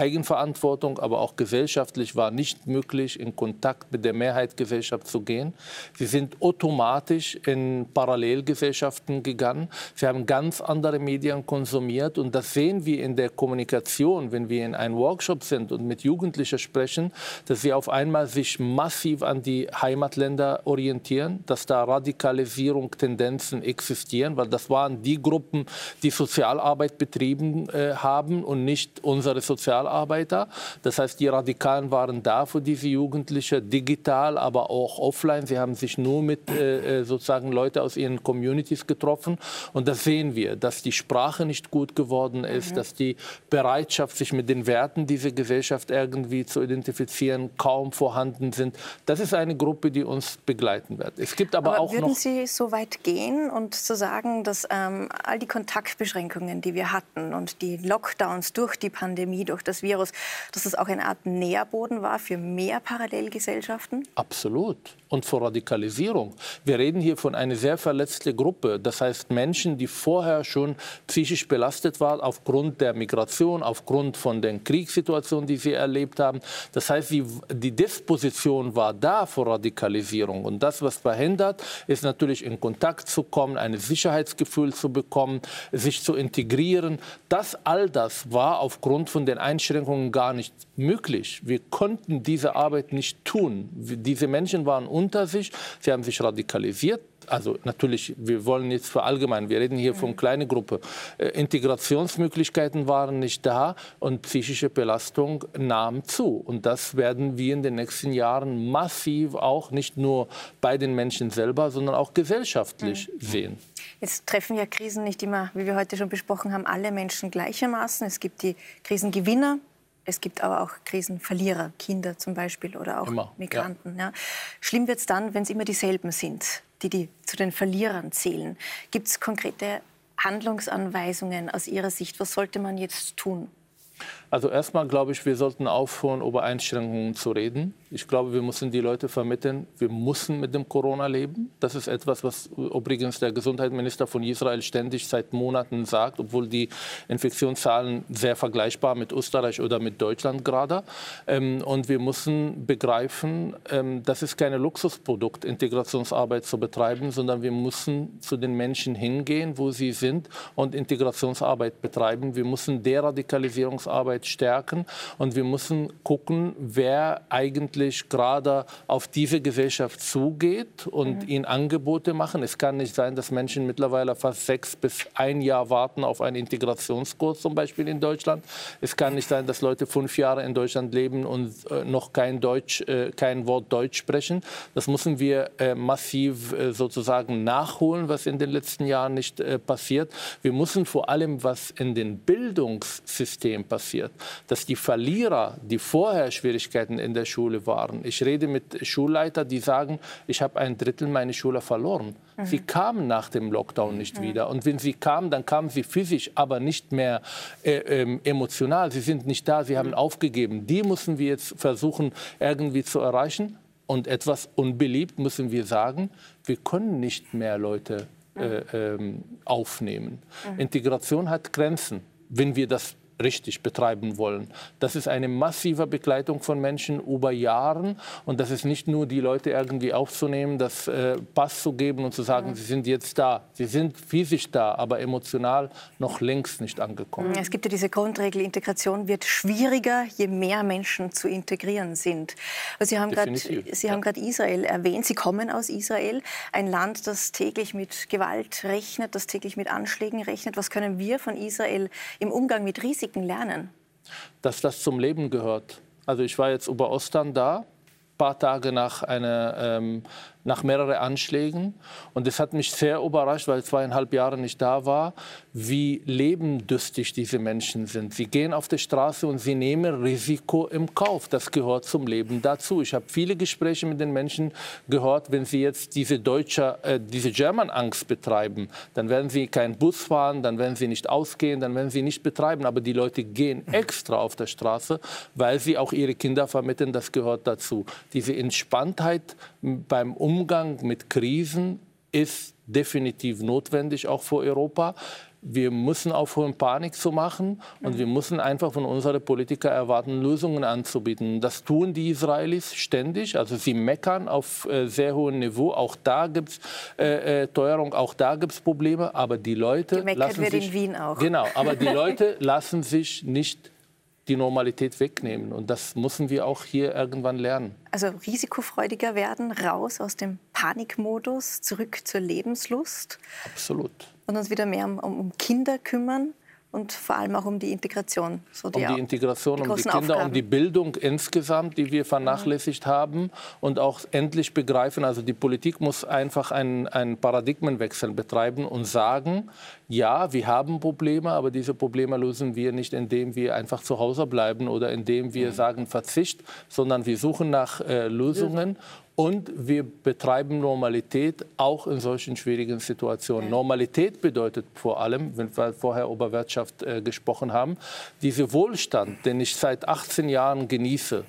Eigenverantwortung, aber auch gesellschaftlich war nicht möglich, in Kontakt mit der Mehrheitsgesellschaft zu gehen. Sie sind automatisch in Parallelgesellschaften gegangen. Sie haben ganz andere Medien konsumiert und das sehen wir in der Kommunikation, wenn wir in einem Workshop sind und mit Jugendlichen sprechen, dass sie auf einmal sich massiv an die Heimatländer orientieren, dass da Radikalisierung, Tendenzen existieren, weil das waren die Gruppen, die Sozialarbeit betrieben äh, haben und nicht unsere Sozialarbeit. Sozialarbeiter. Das heißt, die Radikalen waren da für diese Jugendlichen, digital, aber auch offline. Sie haben sich nur mit äh, äh sozusagen Leute aus ihren Communities getroffen. Und das sehen wir, dass die Sprache nicht gut geworden ist, mhm. dass die Bereitschaft, sich mit den Werten dieser Gesellschaft irgendwie zu identifizieren, kaum vorhanden sind. Das ist eine Gruppe, die uns begleiten wird. Es gibt aber, aber auch würden noch Sie so weit gehen und zu sagen, dass ähm, all die Kontaktbeschränkungen, die wir hatten und die Lockdowns durch die Pandemie, durch das das Virus, dass das auch eine Art Nährboden war für mehr Parallelgesellschaften? Absolut. Und vor Radikalisierung. Wir reden hier von einer sehr verletzten Gruppe. Das heißt Menschen, die vorher schon psychisch belastet waren aufgrund der Migration, aufgrund von den Kriegssituationen, die sie erlebt haben. Das heißt, die, die Disposition war da vor Radikalisierung. Und das, was verhindert, ist natürlich in Kontakt zu kommen, ein Sicherheitsgefühl zu bekommen, sich zu integrieren. Das all das war aufgrund von den Einschränkungen gar nicht möglich. Wir konnten diese Arbeit nicht tun. Diese Menschen waren unter sich, sie haben sich radikalisiert. Also natürlich, wir wollen jetzt verallgemeinern, wir reden hier von kleinen Gruppe. Äh, Integrationsmöglichkeiten waren nicht da und psychische Belastung nahm zu. Und das werden wir in den nächsten Jahren massiv auch nicht nur bei den Menschen selber, sondern auch gesellschaftlich mhm. sehen. Jetzt treffen ja Krisen nicht immer, wie wir heute schon besprochen haben, alle Menschen gleichermaßen. Es gibt die Krisengewinner, es gibt aber auch Krisenverlierer, Kinder zum Beispiel oder auch immer, Migranten. Ja. Ja. Schlimm wird es dann, wenn es immer dieselben sind, die, die zu den Verlierern zählen. Gibt es konkrete Handlungsanweisungen aus Ihrer Sicht? Was sollte man jetzt tun? Also erstmal glaube ich, wir sollten aufhören, über Einschränkungen zu reden. Ich glaube, wir müssen die Leute vermitteln, wir müssen mit dem Corona leben. Das ist etwas, was übrigens der Gesundheitsminister von Israel ständig seit Monaten sagt, obwohl die Infektionszahlen sehr vergleichbar mit Österreich oder mit Deutschland gerade. Ähm, und wir müssen begreifen, ähm, das ist keine Luxusprodukt, Integrationsarbeit zu betreiben, sondern wir müssen zu den Menschen hingehen, wo sie sind und Integrationsarbeit betreiben. Wir müssen Deradikalisierungsarbeit stärken und wir müssen gucken, wer eigentlich endlich gerade auf diese Gesellschaft zugeht und mhm. ihnen Angebote machen. Es kann nicht sein, dass Menschen mittlerweile fast sechs bis ein Jahr warten auf einen Integrationskurs zum Beispiel in Deutschland. Es kann nicht sein, dass Leute fünf Jahre in Deutschland leben und äh, noch kein, Deutsch, äh, kein Wort Deutsch sprechen. Das müssen wir äh, massiv äh, sozusagen nachholen, was in den letzten Jahren nicht äh, passiert. Wir müssen vor allem, was in den Bildungssystemen passiert, dass die Verlierer, die vorher Schwierigkeiten in der Schule waren. Ich rede mit Schulleitern, die sagen, ich habe ein Drittel meiner Schüler verloren. Mhm. Sie kamen nach dem Lockdown nicht mhm. wieder. Und wenn sie kamen, dann kamen sie physisch, aber nicht mehr äh, äh, emotional. Sie sind nicht da, sie haben mhm. aufgegeben. Die müssen wir jetzt versuchen, irgendwie zu erreichen. Und etwas unbeliebt müssen wir sagen, wir können nicht mehr Leute äh, ähm, aufnehmen. Mhm. Integration hat Grenzen. Wenn wir das richtig betreiben wollen. Das ist eine massive Begleitung von Menschen über Jahre und das ist nicht nur die Leute irgendwie aufzunehmen, das äh, Pass zu geben und zu sagen, mhm. sie sind jetzt da. Sie sind physisch da, aber emotional noch längst nicht angekommen. Es gibt ja diese Grundregel, Integration wird schwieriger, je mehr Menschen zu integrieren sind. Sie haben gerade ja. Israel erwähnt. Sie kommen aus Israel, ein Land, das täglich mit Gewalt rechnet, das täglich mit Anschlägen rechnet. Was können wir von Israel im Umgang mit Risiken Risiken lernen? Dass das zum Leben gehört. Also ich war jetzt über Ostern da, paar Tage nach einer ähm, nach mehreren Anschlägen. Und es hat mich sehr überrascht, weil zweieinhalb Jahre nicht da war, wie lebendüstig diese Menschen sind. Sie gehen auf die Straße und sie nehmen Risiko im Kauf. Das gehört zum Leben dazu. Ich habe viele Gespräche mit den Menschen gehört, wenn sie jetzt diese deutsche, äh, diese German-Angst betreiben, dann werden sie keinen Bus fahren, dann werden sie nicht ausgehen, dann werden sie nicht betreiben. Aber die Leute gehen extra auf der Straße, weil sie auch ihre Kinder vermitteln. Das gehört dazu. Diese Entspanntheit beim Umgang mit Krisen ist definitiv notwendig, auch für Europa. Wir müssen aufhören, Panik zu machen und wir müssen einfach von unseren Politikern erwarten, Lösungen anzubieten. Das tun die Israelis ständig. Also sie meckern auf äh, sehr hohem Niveau. Auch da gibt es äh, äh, Teuerung, auch da gibt es Probleme. Aber die Leute lassen wird sich, in Wien auch. Genau, aber die Leute lassen sich nicht die Normalität wegnehmen. Und das müssen wir auch hier irgendwann lernen. Also risikofreudiger werden, raus aus dem Panikmodus, zurück zur Lebenslust. Absolut. Und uns wieder mehr um, um Kinder kümmern und vor allem auch um die Integration. So die um die Integration, die um die Kinder, Aufgaben. um die Bildung insgesamt, die wir vernachlässigt mhm. haben und auch endlich begreifen, also die Politik muss einfach einen, einen Paradigmenwechsel betreiben und sagen, ja, wir haben Probleme, aber diese Probleme lösen wir nicht, indem wir einfach zu Hause bleiben oder indem wir mhm. sagen Verzicht, sondern wir suchen nach äh, Lösungen und wir betreiben Normalität auch in solchen schwierigen Situationen. Normalität bedeutet vor allem, wenn wir vorher über Wirtschaft äh, gesprochen haben, dieser Wohlstand, den ich seit 18 Jahren genieße,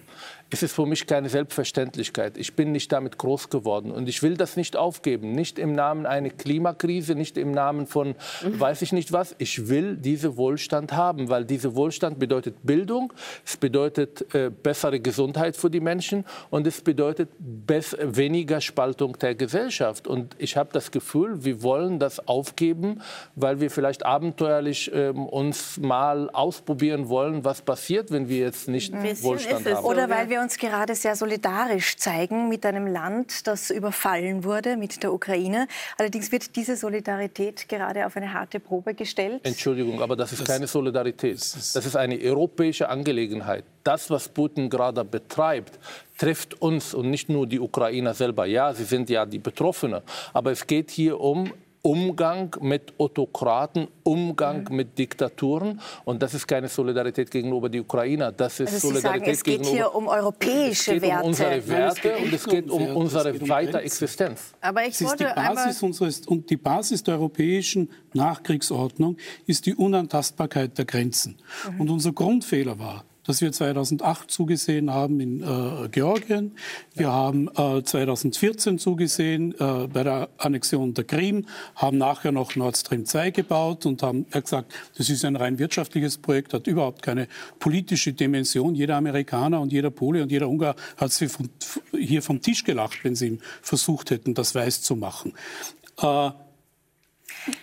es ist für mich keine Selbstverständlichkeit. Ich bin nicht damit groß geworden und ich will das nicht aufgeben. Nicht im Namen einer Klimakrise, nicht im Namen von weiß ich nicht was. Ich will diesen Wohlstand haben, weil dieser Wohlstand bedeutet Bildung, es bedeutet äh, bessere Gesundheit für die Menschen und es bedeutet weniger Spaltung der Gesellschaft. Und ich habe das Gefühl, wir wollen das aufgeben, weil wir vielleicht abenteuerlich äh, uns mal ausprobieren wollen, was passiert, wenn wir jetzt nicht Wohlstand haben. Oder weil wir uns gerade sehr solidarisch zeigen mit einem Land, das überfallen wurde, mit der Ukraine. Allerdings wird diese Solidarität gerade auf eine harte Probe gestellt. Entschuldigung, aber das ist das, keine Solidarität. Das ist eine europäische Angelegenheit. Das, was Putin gerade betreibt, trifft uns und nicht nur die Ukrainer selber. Ja, sie sind ja die Betroffenen, aber es geht hier um Umgang mit Autokraten, Umgang mhm. mit Diktaturen. Und das ist keine Solidarität gegenüber die Ukrainer. Das ist also Solidarität sagen, es geht gegenüber, hier um europäische es geht Werte. Um unsere Werte und es geht um unsere um weiter Existenz. Aber ich wollte die Basis unseres, und die Basis der europäischen Nachkriegsordnung ist die Unantastbarkeit der Grenzen. Mhm. Und unser Grundfehler war, das wir 2008 zugesehen haben in äh, Georgien. Wir ja. haben äh, 2014 zugesehen äh, bei der Annexion der Krim, haben nachher noch Nord Stream 2 gebaut und haben gesagt, das ist ein rein wirtschaftliches Projekt, hat überhaupt keine politische Dimension. Jeder Amerikaner und jeder Pole und jeder Ungar hat sie von, hier vom Tisch gelacht, wenn sie versucht hätten, das weiß zu machen.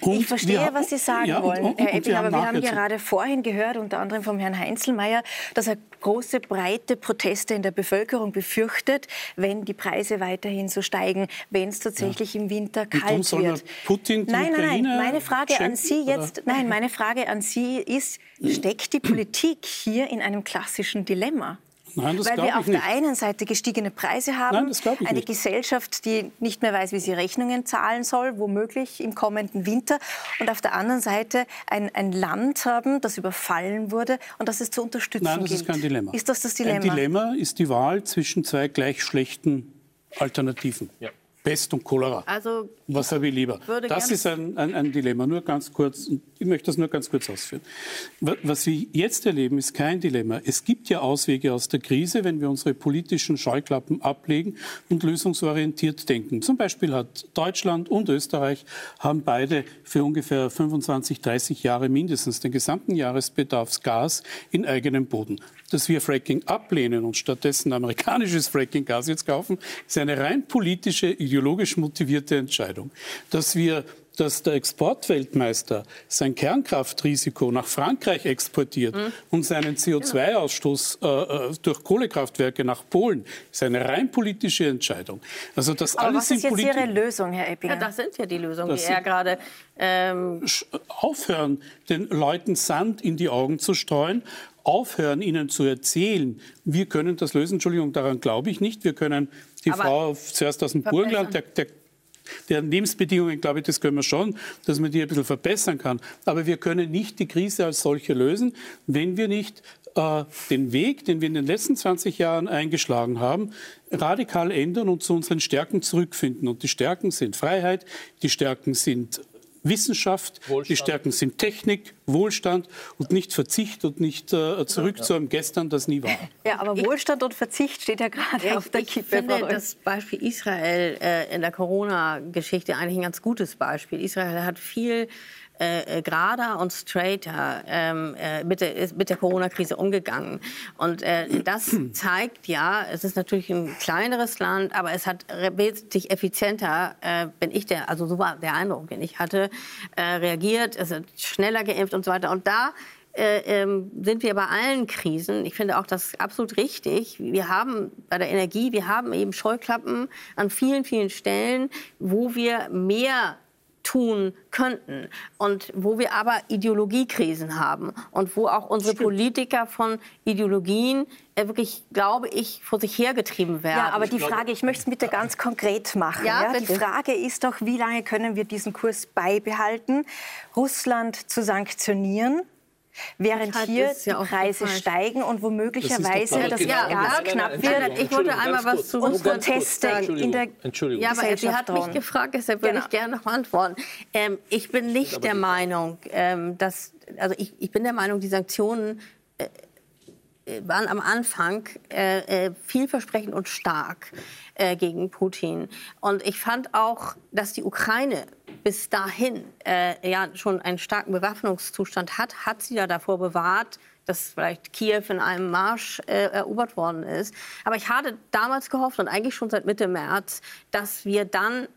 Und ich verstehe, wir- was Sie sagen ja, wollen, und- Herr und Epping, wir aber haben wir haben gerade vorhin gehört, unter anderem vom Herrn Heinzelmeier, dass er große, breite Proteste in der Bevölkerung befürchtet, wenn die Preise weiterhin so steigen, wenn es tatsächlich im Winter kalt wird. Putin die nein, nein, nein. Ukraine Meine Frage an schenken, Sie oder? jetzt, nein, meine Frage an Sie ist, steckt die Politik hier in einem klassischen Dilemma? Nein, das Weil wir ich auf nicht. der einen Seite gestiegene Preise haben, Nein, das glaube ich eine nicht. Gesellschaft, die nicht mehr weiß, wie sie Rechnungen zahlen soll, womöglich im kommenden Winter, und auf der anderen Seite ein, ein Land haben, das überfallen wurde und das es zu unterstützen Nein, das gilt. ist kein Dilemma. Ist das das Dilemma? Ein Dilemma ist die Wahl zwischen zwei gleich schlechten Alternativen. Pest und Cholera. Also Was habe ich lieber? Das ist ein, ein, ein Dilemma. Nur ganz kurz. Ich möchte das nur ganz kurz ausführen. Wa- Was wir jetzt erleben, ist kein Dilemma. Es gibt ja Auswege aus der Krise, wenn wir unsere politischen Scheuklappen ablegen und lösungsorientiert denken. Zum Beispiel hat Deutschland und Österreich haben beide für ungefähr 25, 30 Jahre mindestens den gesamten Jahresbedarfsgas in eigenem Boden. Dass wir Fracking ablehnen und stattdessen amerikanisches Fracking-Gas jetzt kaufen, ist eine rein politische, ideologisch motivierte Entscheidung. Dass wir dass der Exportweltmeister sein Kernkraftrisiko nach Frankreich exportiert Mhm. und seinen CO2-Ausstoß äh, äh, durch Kohlekraftwerke nach Polen, ist eine rein politische Entscheidung. Also das Aber alles was ist sind jetzt Politi- Ihre Lösung, Herr Eppinger? ja, das sind ja die Lösungen, Das die er gerade ähm, aufhören, den Leuten Sand in die Augen zu streuen, aufhören, ihnen zu erzählen, wir können das lösen. Entschuldigung, daran glaube ich nicht. Wir können die Aber Frau zuerst aus dem Burgenland, der, der, deren Lebensbedingungen, glaube ich, das können wir schon, dass man die ein bisschen verbessern kann. Aber wir können nicht die Krise als solche lösen, wenn wir nicht äh, den Weg, den wir in den letzten 20 Jahren eingeschlagen haben, radikal ändern und zu unseren Stärken zurückfinden. Und die Stärken sind Freiheit, die Stärken sind Wissenschaft, die Wohlstand. Stärken sind Technik, Wohlstand und nicht Verzicht und nicht äh, zurück zu einem Gestern, das nie war. ja, aber Wohlstand und Verzicht steht ja gerade auf der ich Kippe. finde Frau Röll. das Beispiel Israel äh, in der Corona-Geschichte eigentlich ein ganz gutes Beispiel. Israel hat viel äh, äh, gerader und straighter ähm, äh, mit der, mit der Corona-Krise umgegangen. Und äh, das zeigt ja, es ist natürlich ein kleineres Land, aber es hat wesentlich effizienter, äh, bin ich der, also so war der Eindruck, den ich hatte, äh, reagiert, es hat schneller geimpft und so weiter. Und da äh, ähm, sind wir bei allen Krisen. Ich finde auch das absolut richtig. Wir haben bei der Energie, wir haben eben Scheuklappen an vielen, vielen Stellen, wo wir mehr tun könnten und wo wir aber Ideologiekrisen haben und wo auch unsere Politiker von Ideologien äh, wirklich, glaube ich, vor sich hergetrieben werden. Ja, aber die Frage, ich möchte es bitte ganz konkret machen. Ja, Ja, die. Frage ist doch, wie lange können wir diesen Kurs beibehalten, Russland zu sanktionieren? Während Ich halte hier ja die auch für Preise falsch. steigen und womöglicherweise Das das doch Ja, Gas nein, knapp nein, wird. Ich wollte einmal was zu. Und. Proteste in Entschuldigung, der Entschuldigung. Ja, aber sie hat mich gefragt, deshalb würde Genau. ich gerne noch antworten. Ähm, ich bin nicht der Meinung, ähm, dass, also ich, ich bin der Meinung, die Sanktionen äh, waren am Anfang äh, äh, vielversprechend und stark äh, gegen Putin. Und ich fand auch, dass die Ukraine bis dahin äh, ja schon einen starken Bewaffnungszustand hat, hat sie ja davor bewahrt, dass vielleicht Kiew in einem Marsch äh, erobert worden ist. Aber ich hatte damals gehofft und eigentlich schon seit Mitte März, dass wir dann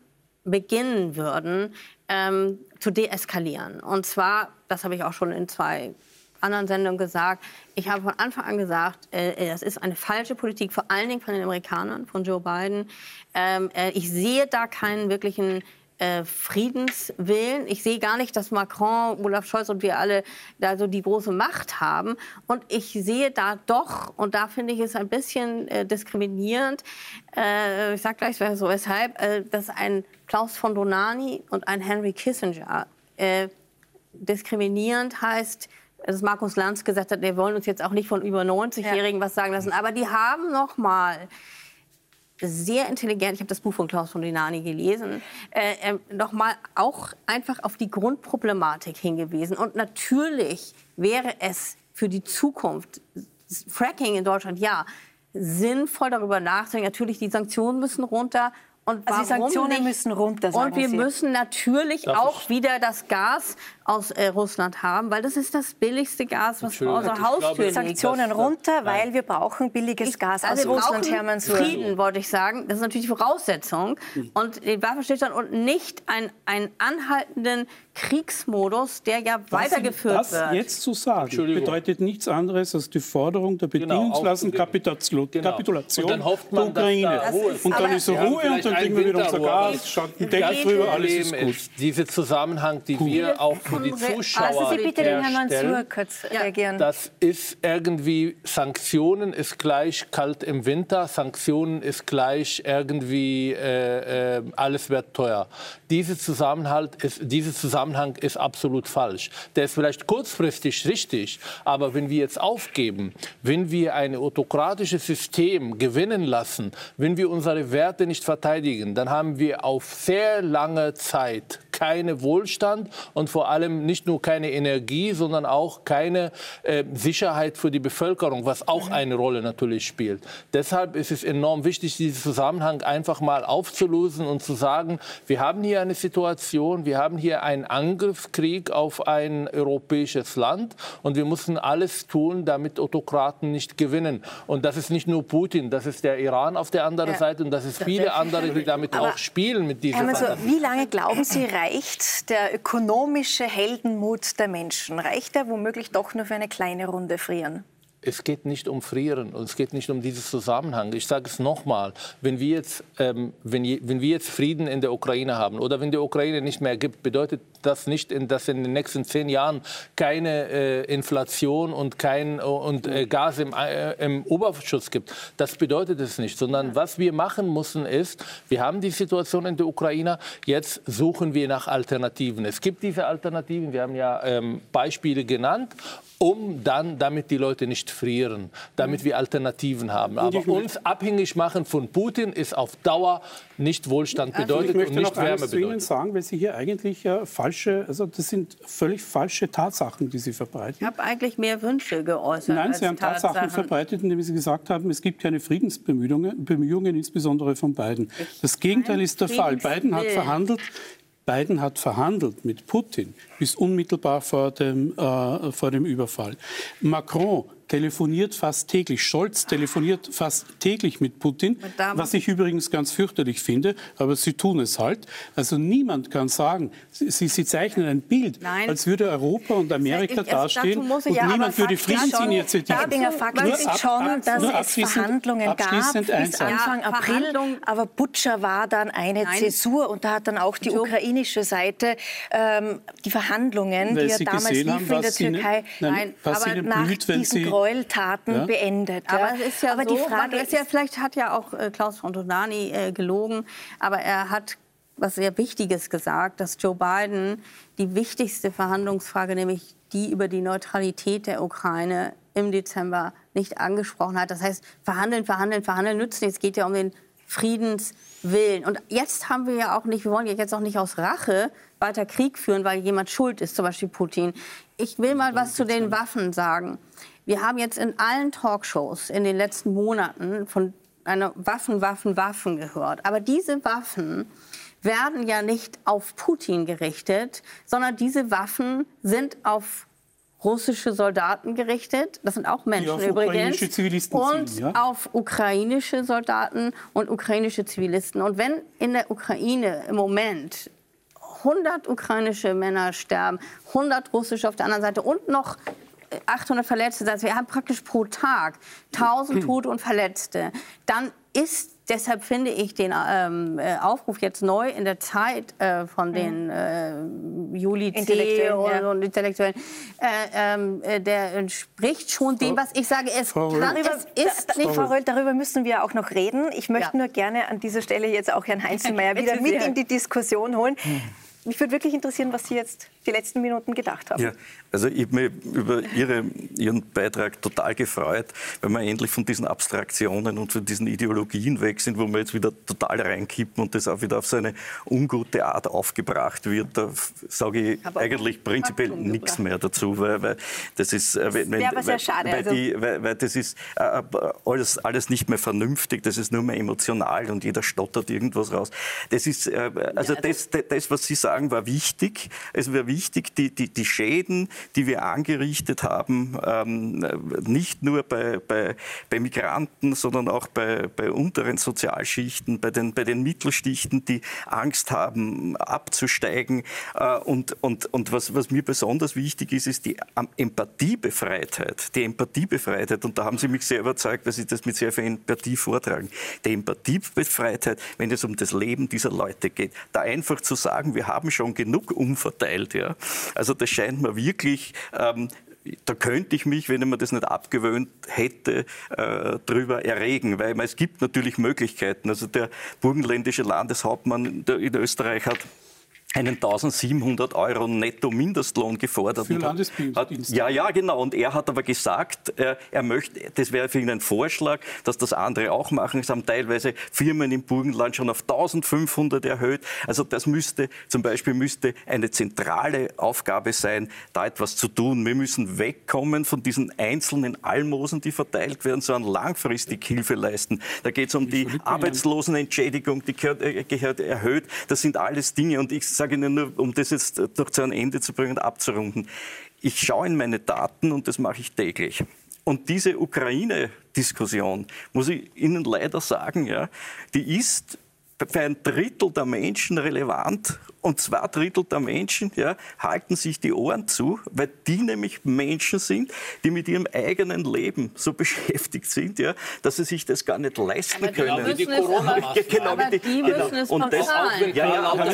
beginnen würden, ähm, zu deeskalieren. Und zwar, das habe ich auch schon in zwei anderen Sendungen gesagt, ich habe von Anfang an gesagt, äh, das ist eine falsche Politik, vor allen Dingen von den Amerikanern, von Joe Biden. Ähm, äh, ich sehe da keinen wirklichen äh, Friedenswillen. Ich sehe gar nicht, dass Macron, Olaf Scholz und wir alle da so die große Macht haben. Und ich sehe da doch, und da finde ich es ein bisschen äh, diskriminierend, äh, ich sage gleich so weshalb, äh, dass ein Klaus von Donani und ein Henry Kissinger äh, diskriminierend heißt, dass Markus Lanz gesagt hat, wir wollen uns jetzt auch nicht von über 90-Jährigen was sagen lassen. Aber die haben noch mal sehr intelligent, ich habe das Buch von Klaus von Dinani gelesen, äh, äh, nochmal auch einfach auf die Grundproblematik hingewiesen. Und natürlich wäre es für die Zukunft, Fracking in Deutschland, ja, sinnvoll darüber nachzudenken. Natürlich, die Sanktionen müssen runter Und also die Sanktionen nicht? müssen runter, Und wir Sie. müssen natürlich Darf auch ich? wieder das Gas aus äh, Russland haben, weil das ist das billigste Gas, was Entschuldigung, unserer ich glaube. Sanktionen das- runter, weil wir brauchen billiges Gas Also aus wir Russland, Hermann. Frieden, wollte ich sagen. Das ist natürlich die Voraussetzung. Und den Waffenstillstand und nicht ein, einen anhaltenden Kriegsmodus, der ja weitergeführt das wird. jetzt zu sagen, bedeutet nichts anderes als die Forderung der bedingungslosen aufzugeben. Kapitulation, Genau. Kapitulation Und dann hofft man, der Ukraine. da und dann ist Wir Ruhe und dann kriegen wir wieder unser. Gas, schaut ein Deckel Das drüber, alles ist gut. dieser Zusammenhang, die wir auch für die Lassen Zuschauer Sie bitte den Herrn Mansour herstellen, kurz Ja. reagieren. das ist irgendwie, Sanktionen ist gleich kalt im Winter, Sanktionen ist gleich irgendwie, äh, äh, alles wird teuer. Dieser Zusammenhang, ist, dieser Zusammenhang ist absolut falsch. Der ist vielleicht kurzfristig richtig, aber wenn wir jetzt aufgeben, wenn wir ein autokratisches System gewinnen lassen, wenn wir unsere Werte nicht verteidigen, dann haben wir auf sehr lange Zeit keine Wohlstand und vor allem nicht nur keine Energie, sondern auch keine äh, Sicherheit für die Bevölkerung, was auch eine Rolle natürlich spielt. Deshalb ist es enorm wichtig, diesen Zusammenhang einfach mal aufzulösen und zu sagen, wir haben hier eine Situation, wir haben hier einen Angriffskrieg auf ein europäisches Land und wir müssen alles tun, damit Autokraten nicht gewinnen. Und das ist nicht nur Putin, das ist der Iran auf der anderen Ja. Seite und das ist viele andere, die damit auch spielen mit dieser Mansour, Fantasie. wie lange glauben Sie, reicht der ökonomische Heldenmut der Menschen? Reicht er womöglich doch nur für eine kleine Runde frieren? Es geht nicht um Frieren und es geht nicht um diesen Zusammenhang. Ich sage es nochmal, wenn, wir jetzt, ähm, wenn, wenn wir jetzt Frieden in der Ukraine haben oder wenn die Ukraine nicht mehr gibt, bedeutet das nicht, in, dass in den nächsten zehn Jahren keine äh, Inflation und kein und, äh, Gas im, äh, im Oberschuss gibt. Das bedeutet es nicht, sondern was wir machen müssen ist, wir haben die Situation in der Ukraine, jetzt suchen wir nach Alternativen. Es gibt diese Alternativen, wir haben ja ähm, Beispiele genannt um dann, damit die Leute nicht frieren, damit wir Alternativen haben. Aber uns abhängig machen von Putin ist auf Dauer nicht Wohlstand Ich bedeutet und möchte nicht noch Wärme zu Ihnen bedeutet. sagen, weil Sie hier eigentlich äh, falsche, also das sind völlig falsche Tatsachen, die Sie Ich verbreiten. habe eigentlich mehr Wünsche geäußert. Nein, als Sie haben Tatsachen verbreitet, indem Sie gesagt haben, es gibt keine Friedensbemühungen, Bemühungen, insbesondere von Biden. Das Gegenteil ist der Fall. Biden hat verhandelt. Biden hat verhandelt mit Putin bis unmittelbar vor dem, äh, vor dem Überfall. Macron telefoniert fast täglich. Scholz telefoniert fast täglich mit Putin, was ich übrigens ganz fürchterlich finde, aber sie tun es halt. Also niemand kann sagen, sie, sie zeichnen ein Bild, Nein. als würde Europa und Amerika Ich- es- dastehen dazu muss ich und ja niemand würde Friedensinitiativen. Herbinger, Fakt Nur ist ab- schon, dass es Verhandlungen gab bis. Anfang Ja, April. Aber Butcher war dann eine Nein. Zäsur und da hat dann auch die So. ukrainische Seite ähm, die Verhandlungen, Weil die ja Sie damals liefen haben, in der was Ihnen- Türkei, nein, was aber Ihnen nach blüht, wenn diesen Sie- Gräueltaten Ja? beendet. Aber ja. es ist ja aber so, die Frage ist ja, vielleicht hat ja auch äh, Klaus von Donani äh, gelogen, aber er hat was sehr Wichtiges gesagt, dass Joe Biden die wichtigste Verhandlungsfrage, nämlich die über die Neutralität der Ukraine im Dezember nicht angesprochen hat. Das heißt, verhandeln, verhandeln, verhandeln nützt nichts. Es geht ja um den Friedenswillen. Und jetzt haben wir ja auch nicht, wir wollen ja jetzt auch nicht aus Rache weiter Krieg führen, weil jemand schuld ist, zum Beispiel Putin. Ich will mal was zu den Waffen sagen. Wir haben jetzt in allen Talkshows in den letzten Monaten von einer Waffen, Waffen, Waffen gehört. Aber diese Waffen werden ja nicht auf Putin gerichtet, sondern diese Waffen sind auf russische Soldaten gerichtet. Das sind auch Menschen auf übrigens. Zivilisten und zielen, ja? auf ukrainische Soldaten und ukrainische Zivilisten. Und wenn in der Ukraine im Moment 100 ukrainische Männer sterben, 100 russische auf der anderen Seite und noch 800 Verletzte, also wir haben praktisch pro Tag 1000 Tote und Verletzte, dann ist Deshalb finde ich den ähm, äh, Aufruf jetzt neu in der Zeit äh, von den äh, Juli. Intellektuellen, und, ja. und Intellektuellen, äh, ähm, äh, der entspricht schon dem, was ich sage. Es, Frau Darüber, es ist da, nicht Frau Röll, darüber müssen wir auch noch reden. Ich möchte Ja. nur gerne an dieser Stelle jetzt auch Herrn Heinzelmeier wieder mit in die Diskussion holen. Mich würde wirklich interessieren, was Sie jetzt die letzten Minuten gedacht haben. Ja, also ich habe mich über Ihre, Ihren Beitrag total gefreut, weil wir endlich von diesen Abstraktionen und von diesen Ideologien weg sind, wo wir jetzt wieder total reinkippen und das auch wieder auf so eine ungute Art aufgebracht wird. Da sage ich aber eigentlich prinzipiell nichts mehr dazu, weil, weil das ist... Äh, das wäre aber sehr schade. Weil, also. die, weil, das ist äh, alles, alles nicht mehr vernünftig, das ist nur mehr emotional und jeder stottert irgendwas raus. Das ist, äh, also, ja, also das, das, was Sie sagen, war wichtig. Es wäre wichtig, die, die, die Schäden, die wir angerichtet haben, ähm, nicht nur bei, bei, bei Migranten, sondern auch bei, bei unteren Sozialschichten, bei den, bei den Mittelschichten, die Angst haben, abzusteigen. Äh, und und, und was, was mir besonders wichtig ist, ist die Empathiebefreitheit. Die Empathiebefreitheit. Und da haben Sie mich sehr überzeugt, dass Sie das mit sehr viel Empathie vortragen. Die Empathiebefreitheit, wenn es um das Leben dieser Leute geht. Da einfach zu sagen, wir haben schon genug umverteilt. Ja. Also das scheint mir wirklich ähm, da könnte ich mich, wenn ich mir das nicht abgewöhnt hätte, äh, drüber erregen, weil es gibt natürlich Möglichkeiten. Also der burgenländische Landeshauptmann in Österreich hat einen 1700 Euro netto Mindestlohn gefordert. Für Landesdienste. Ja, ja, genau. Und er hat aber gesagt, er, er möchte, das wäre für ihn ein Vorschlag, dass das andere auch machen. Es haben teilweise Firmen im Burgenland schon auf 1500 erhöht. Also das müsste, zum Beispiel müsste eine zentrale Aufgabe sein, da etwas zu tun. Wir müssen wegkommen von diesen einzelnen Almosen, die verteilt werden, sondern langfristig Hilfe leisten. Da geht es um die Arbeitslosenentschädigung, die gehört, äh, gehört erhöht. Das sind alles Dinge. Und ich sage Ihnen nur, um das jetzt doch zu einem Ende zu bringen und abzurunden. Ich schaue in meine Daten und das mache ich täglich. Und diese Ukraine-Diskussion, muss ich Ihnen leider sagen, ja, die ist für ein Drittel der Menschen relevant und zwei Drittel der Menschen ja, halten sich die Ohren zu, weil die nämlich Menschen sind, die mit ihrem eigenen Leben so beschäftigt sind, ja, dass sie sich das gar nicht leisten aber können. Genau wie die corona genau, aber die, die müssen genau. es und das, ja, ja, aber,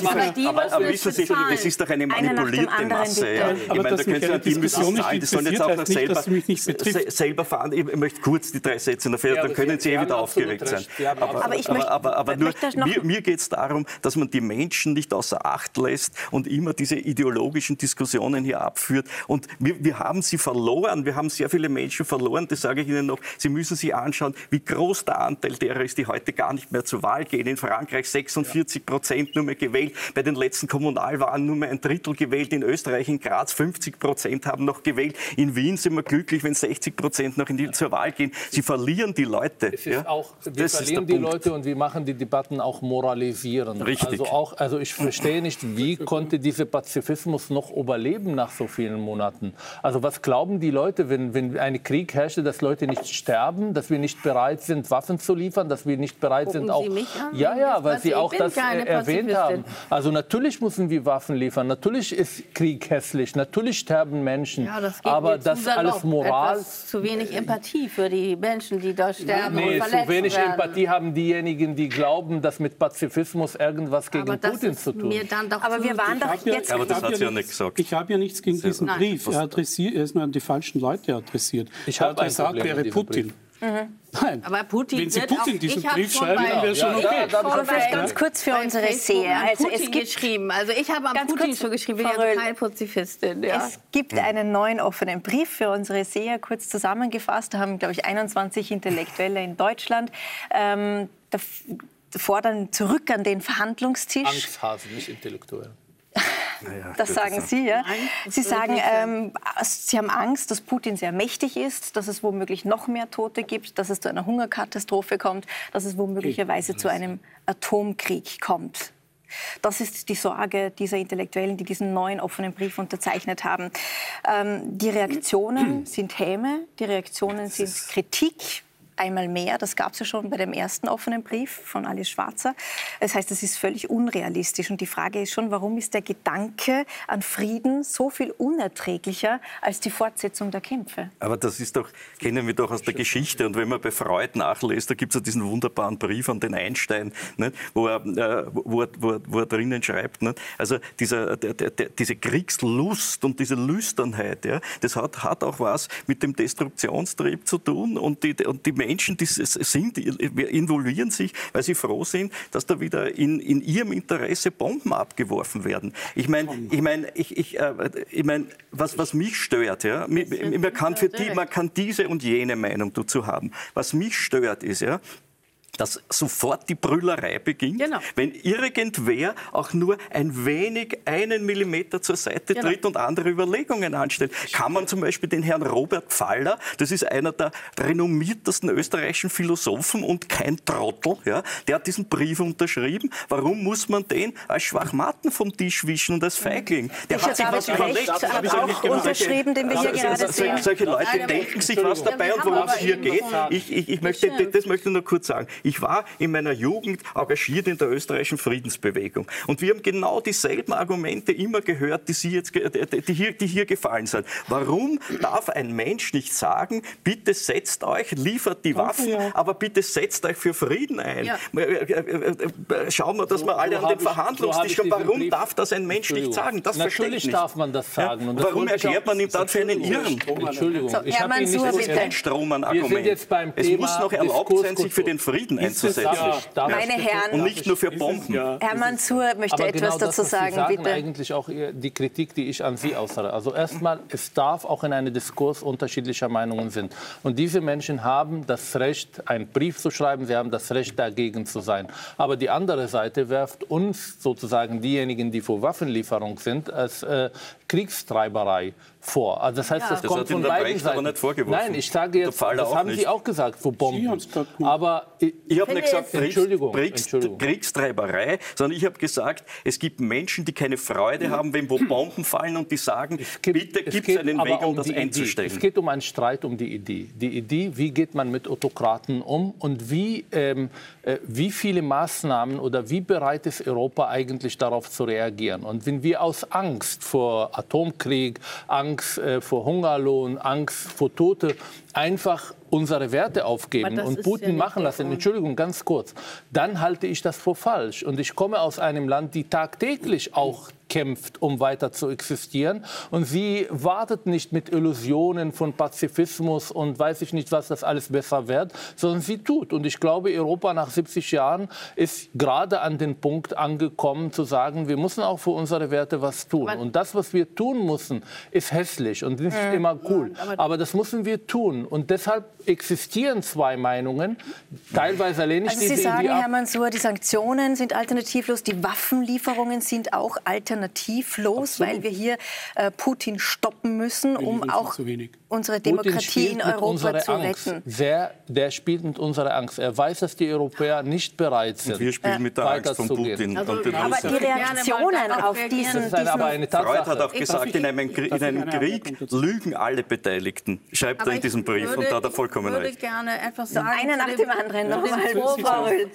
aber, aber wissen Sie, das ist doch eine manipulierte Masse. Ja. Ich meine, da können Sie die müssen zahlen, die sollen jetzt auch noch selber, selber fahren. Ich möchte kurz die drei Sätze noch dann können Sie eh wieder aufgeregt sein. Aber nur, mir geht es darum, dass man die Menschen nicht außer Acht Acht lässt und immer diese ideologischen Diskussionen hier abführt. Und wir, wir haben sie verloren. Wir haben sehr viele Menschen verloren. Das sage ich Ihnen noch. Sie müssen sich anschauen, wie groß der Anteil derer ist, die heute gar nicht mehr zur Wahl gehen. In Frankreich 46 Prozent nur mehr gewählt. Bei den letzten Kommunalwahlen nur mehr ein Drittel gewählt. In Österreich, in Graz 50 Prozent haben noch gewählt. In Wien sind wir glücklich, wenn 60 Prozent noch in die, zur Wahl gehen. Sie verlieren die Leute. Ja? auch, wir das verlieren die Punkt. Leute und wir machen die Debatten auch moralisieren. Richtig. Also, auch, also ich verstehe nicht, nicht, wie konnte dieser Pazifismus noch überleben nach so vielen Monaten? Also was glauben die Leute, wenn, wenn ein Krieg herrscht, dass Leute nicht sterben, dass wir nicht bereit sind, Waffen zu liefern, dass wir nicht bereit Gucken sind, auch... Sie mich an? Ja, ja, weil Sie auch das äh, erwähnt haben. Also natürlich müssen wir Waffen liefern, natürlich ist Krieg hässlich, natürlich sterben Menschen, ja, das aber das alles Moral... zu wenig Empathie für die Menschen, die da sterben nee, und verletzt zu wenig werden. Empathie haben diejenigen, die glauben, dass mit Pazifismus irgendwas gegen Putin zu tun. Mir dann doch aber wir waren doch jetzt. Ja, aber das hat sie ja nicht gesagt. Ich habe ja nichts gegen diesen Nein. Brief. Er, adressiert, er ist nur an die falschen Leute adressiert. Ich habe ein Problem wäre Putin. Mhm. Nein. Aber Putin Wenn Sie Putin auch, diesen Brief schreiben, dann wäre schon okay. Ja, aber vielleicht ganz kurz für unsere Seher. Also es gibt geschrieben. Also ich habe am Putin schon geschrieben, ich bin keine Pazifistin. Ja. Es gibt einen neuen offenen Brief für unsere Seher, kurz zusammengefasst. Da haben, glaube ich, 21 Intellektuelle in Deutschland. Ähm, fordern zurück an den Verhandlungstisch. Angsthasen, nicht intellektuell. Naja, das sagen Sie, ja? Nein, Sie sagen, ähm, Sie haben Angst, dass Putin sehr mächtig ist, dass es womöglich noch mehr Tote gibt, dass es zu einer Hungerkatastrophe kommt, dass es womöglicherweise zu einem Atomkrieg kommt. Das ist die Sorge dieser Intellektuellen, die diesen neuen offenen Brief unterzeichnet haben. Ähm, die Reaktionen sind Häme, die Reaktionen sind Kritik einmal mehr. Das gab es ja schon bei dem ersten offenen Brief von Alice Schwarzer. Das heißt, es ist völlig unrealistisch. Und die Frage ist schon, warum ist der Gedanke an Frieden so viel unerträglicher als die Fortsetzung der Kämpfe? Aber das ist doch, kennen wir doch aus der Geschichte. Und wenn man bei Freud nachlässt, da gibt es ja diesen wunderbaren Brief an den Einstein, nicht? Wo, er, äh, wo, er, wo, er, wo er drinnen schreibt. Nicht? Also dieser, der, der, diese Kriegslust und diese Lüsternheit, ja, das hat, hat auch was mit dem Destruktionstrieb zu tun. Und die, und die Menschen, die sind, involvieren sich, weil sie froh sind, dass da wieder in, in ihrem Interesse Bomben abgeworfen werden. Ich meine, ich meine, ich, ich, äh, ich mein, was, was mich stört, ja, man kann, für die, man kann diese und jene Meinung dazu haben. Was mich stört, ist, ja, dass sofort die Brüllerei beginnt, genau. wenn irgendwer auch nur ein wenig einen Millimeter zur Seite genau. tritt und andere Überlegungen anstellt. Kann man zum Beispiel den Herrn Robert Pfaller, das ist einer der renommiertesten österreichischen Philosophen und kein Trottel, ja, der hat diesen Brief unterschrieben. Warum muss man den als Schwachmaten vom Tisch wischen und als Feigling? Der ich hat sich was überlegt. Hat auch unterschrieben, den wir hier gerade sehen. Solche Leute denken sich was dabei und worum es hier geht. Ich, ich, ich möchte, das möchte ich nur kurz sagen. Ich war in meiner Jugend engagiert in der österreichischen Friedensbewegung. Und wir haben genau dieselben Argumente immer gehört, die, Sie jetzt, die, hier, die hier gefallen sind. Warum darf ein Mensch nicht sagen, bitte setzt euch, liefert die Waffen, aber bitte setzt euch für Frieden ein? Ja. Äh, äh, äh, schauen wir, dass wir alle so an den Verhandlungstisch kommen. Warum darf das ein Mensch nicht sagen? Das Natürlich darf man das sagen. Ja? Das Warum erklärt man ihm dann für einen Irren? Entschuldigung, so, ich habe Ihnen nicht kein Strohmann-Argument. Es muss noch erlaubt sein, sich für den Frieden einzusetzen einzusetzen. Ja, Meine Herren. Und nicht nur für Bomben. Ja. Herr Mansur möchte Aber etwas genau dazu das, sagen, sagen, bitte. eigentlich auch die Kritik, die ich an Sie äußere. Also erstmal, es darf auch in einem Diskurs unterschiedlicher Meinungen sind. Und diese Menschen haben das Recht, einen Brief zu schreiben, sie haben das Recht, dagegen zu sein. Aber die andere Seite wirft uns sozusagen diejenigen, die vor Waffenlieferung sind, als äh, Kriegstreiberei vor. Also das heißt, ja. das, das kommt von beiden Seiten. nicht vorgeworfen. Nein, ich sage jetzt, das haben nicht. Sie auch gesagt, vor Bomben. Aber ich, ich habe nicht gesagt Entschuldigung, Entschuldigung. Kriegstreiberei, sondern ich habe gesagt, es gibt Menschen, die keine Freude haben, wenn wo Bomben fallen und die sagen, gibt, bitte gibt es einen Weg, um, um das einzustellen. Es geht um einen Streit um die Idee. Die Idee, wie geht man mit Autokraten um und wie, ähm, äh, wie viele Maßnahmen oder wie bereit ist Europa eigentlich darauf zu reagieren. Und wenn wir aus Angst vor Atomkrieg, Angst äh, vor Hungerlohn, Angst vor Tote einfach unsere Werte aufgeben. Und Putin ja machen lassen, Entschuldigung, ganz kurz, dann halte ich das für falsch. Und ich komme aus einem Land, die tagtäglich auch kämpft, um weiter zu existieren. Und sie wartet nicht mit Illusionen von Pazifismus und weiß ich nicht, was das alles besser wird, sondern sie tut. Und ich glaube, Europa nach 70 Jahren ist gerade an den Punkt angekommen, zu sagen, wir müssen auch für unsere Werte was tun. Und das, was wir tun müssen, ist hässlich und nicht mhm. immer cool. Aber das müssen wir tun. Und deshalb existieren zwei Meinungen. Teilweise lehne ich also diese Sie sagen, Idee ab. Herr Mansour, die Sanktionen sind alternativlos, die Waffenlieferungen sind auch alternativlos, Absolut. weil wir hier äh, Putin stoppen müssen, um auch unsere Demokratie in Europa zu Angst. retten. Wer, der spielt mit unserer Angst. Er weiß, dass die Europäer nicht bereit sind. Und wir spielen mit der Angst von Putin. Also, und den aber die Reaktionen auf diesen, diesen aber eine Freud hat auch gesagt, in einem, in einem Krieg lügen alle Beteiligten. Schreibt er in diesem Brief würde, und da hat er vollkommen recht. Ich würde gerne etwas sagen. Einer nach dem anderen nochmal.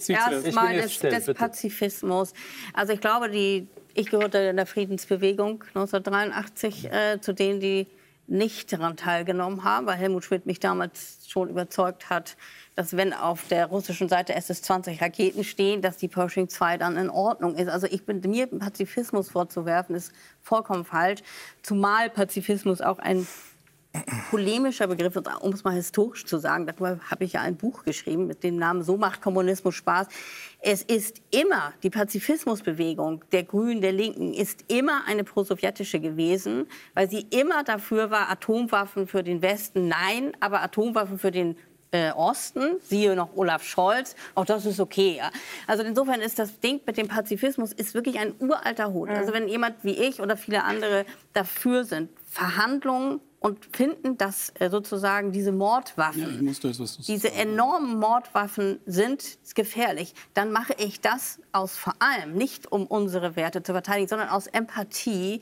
Erstmal des, des Pazifismus. Also ich glaube, die, ich gehörte in der Friedensbewegung 1983 äh, zu denen, die nicht daran teilgenommen haben, weil Helmut Schmidt mich damals schon überzeugt hat, dass wenn auf der russischen Seite SS-20 Raketen stehen, dass die Pershing 2 dann in Ordnung ist. Also ich bin mir Pazifismus vorzuwerfen, ist vollkommen falsch, zumal Pazifismus auch ein polemischer Begriff, um es mal historisch zu sagen. Darüber habe ich ja ein Buch geschrieben mit dem Namen So macht Kommunismus Spaß. Es ist immer, die Pazifismusbewegung der Grünen, der Linken, ist immer eine prosowjetische gewesen, weil sie immer dafür war, Atomwaffen für den Westen, nein, aber Atomwaffen für den äh, Osten, siehe noch Olaf Scholz, auch das ist okay. Ja. Also insofern ist das Ding mit dem Pazifismus ist wirklich ein uralter Hut. Also wenn jemand wie ich oder viele andere dafür sind, Verhandlungen und finden, dass äh, sozusagen diese Mordwaffen, ja, das, diese enormen Mordwaffen sind gefährlich, dann mache ich das aus vor allem nicht um unsere Werte zu verteidigen, sondern aus Empathie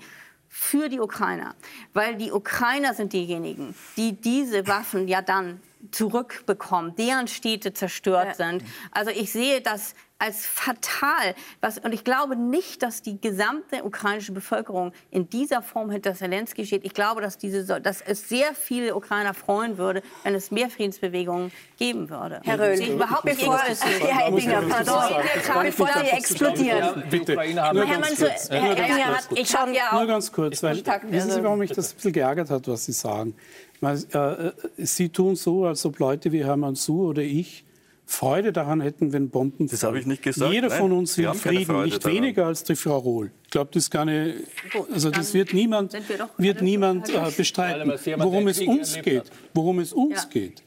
für die Ukrainer, weil die Ukrainer sind diejenigen, die diese Waffen ja dann zurückbekommen, deren Städte zerstört ja. sind. Also ich sehe das als fatal. Was, und ich glaube nicht, dass die gesamte ukrainische Bevölkerung in dieser Form hinter Zelensky steht. Ich glaube, dass, diese, dass es sehr viele Ukrainer freuen würde, wenn es mehr Friedensbewegungen geben würde. Herr Röhl, ich überhaupt nicht bevor, Herr Eddinger, pardon, bevor Sie explodieren. Bitte. Herr Eddinger hat, ich habe ja auch... Nur ganz kurz, weil, wissen Sie, warum mich das ein bisschen geärgert hat, was Sie sagen? Weil, äh, Sie tun so, als ob Leute wie Hermann Su oder ich Freude daran hätten, wenn Bomben Das habe ich nicht gesagt. Jeder Nein, von uns will Frieden, nicht daran. weniger als die Frau Rohl. Ich glaube, das kann eine, also das wird niemand, wird niemand äh, bestreiten. Worum es uns geht, worum es uns geht,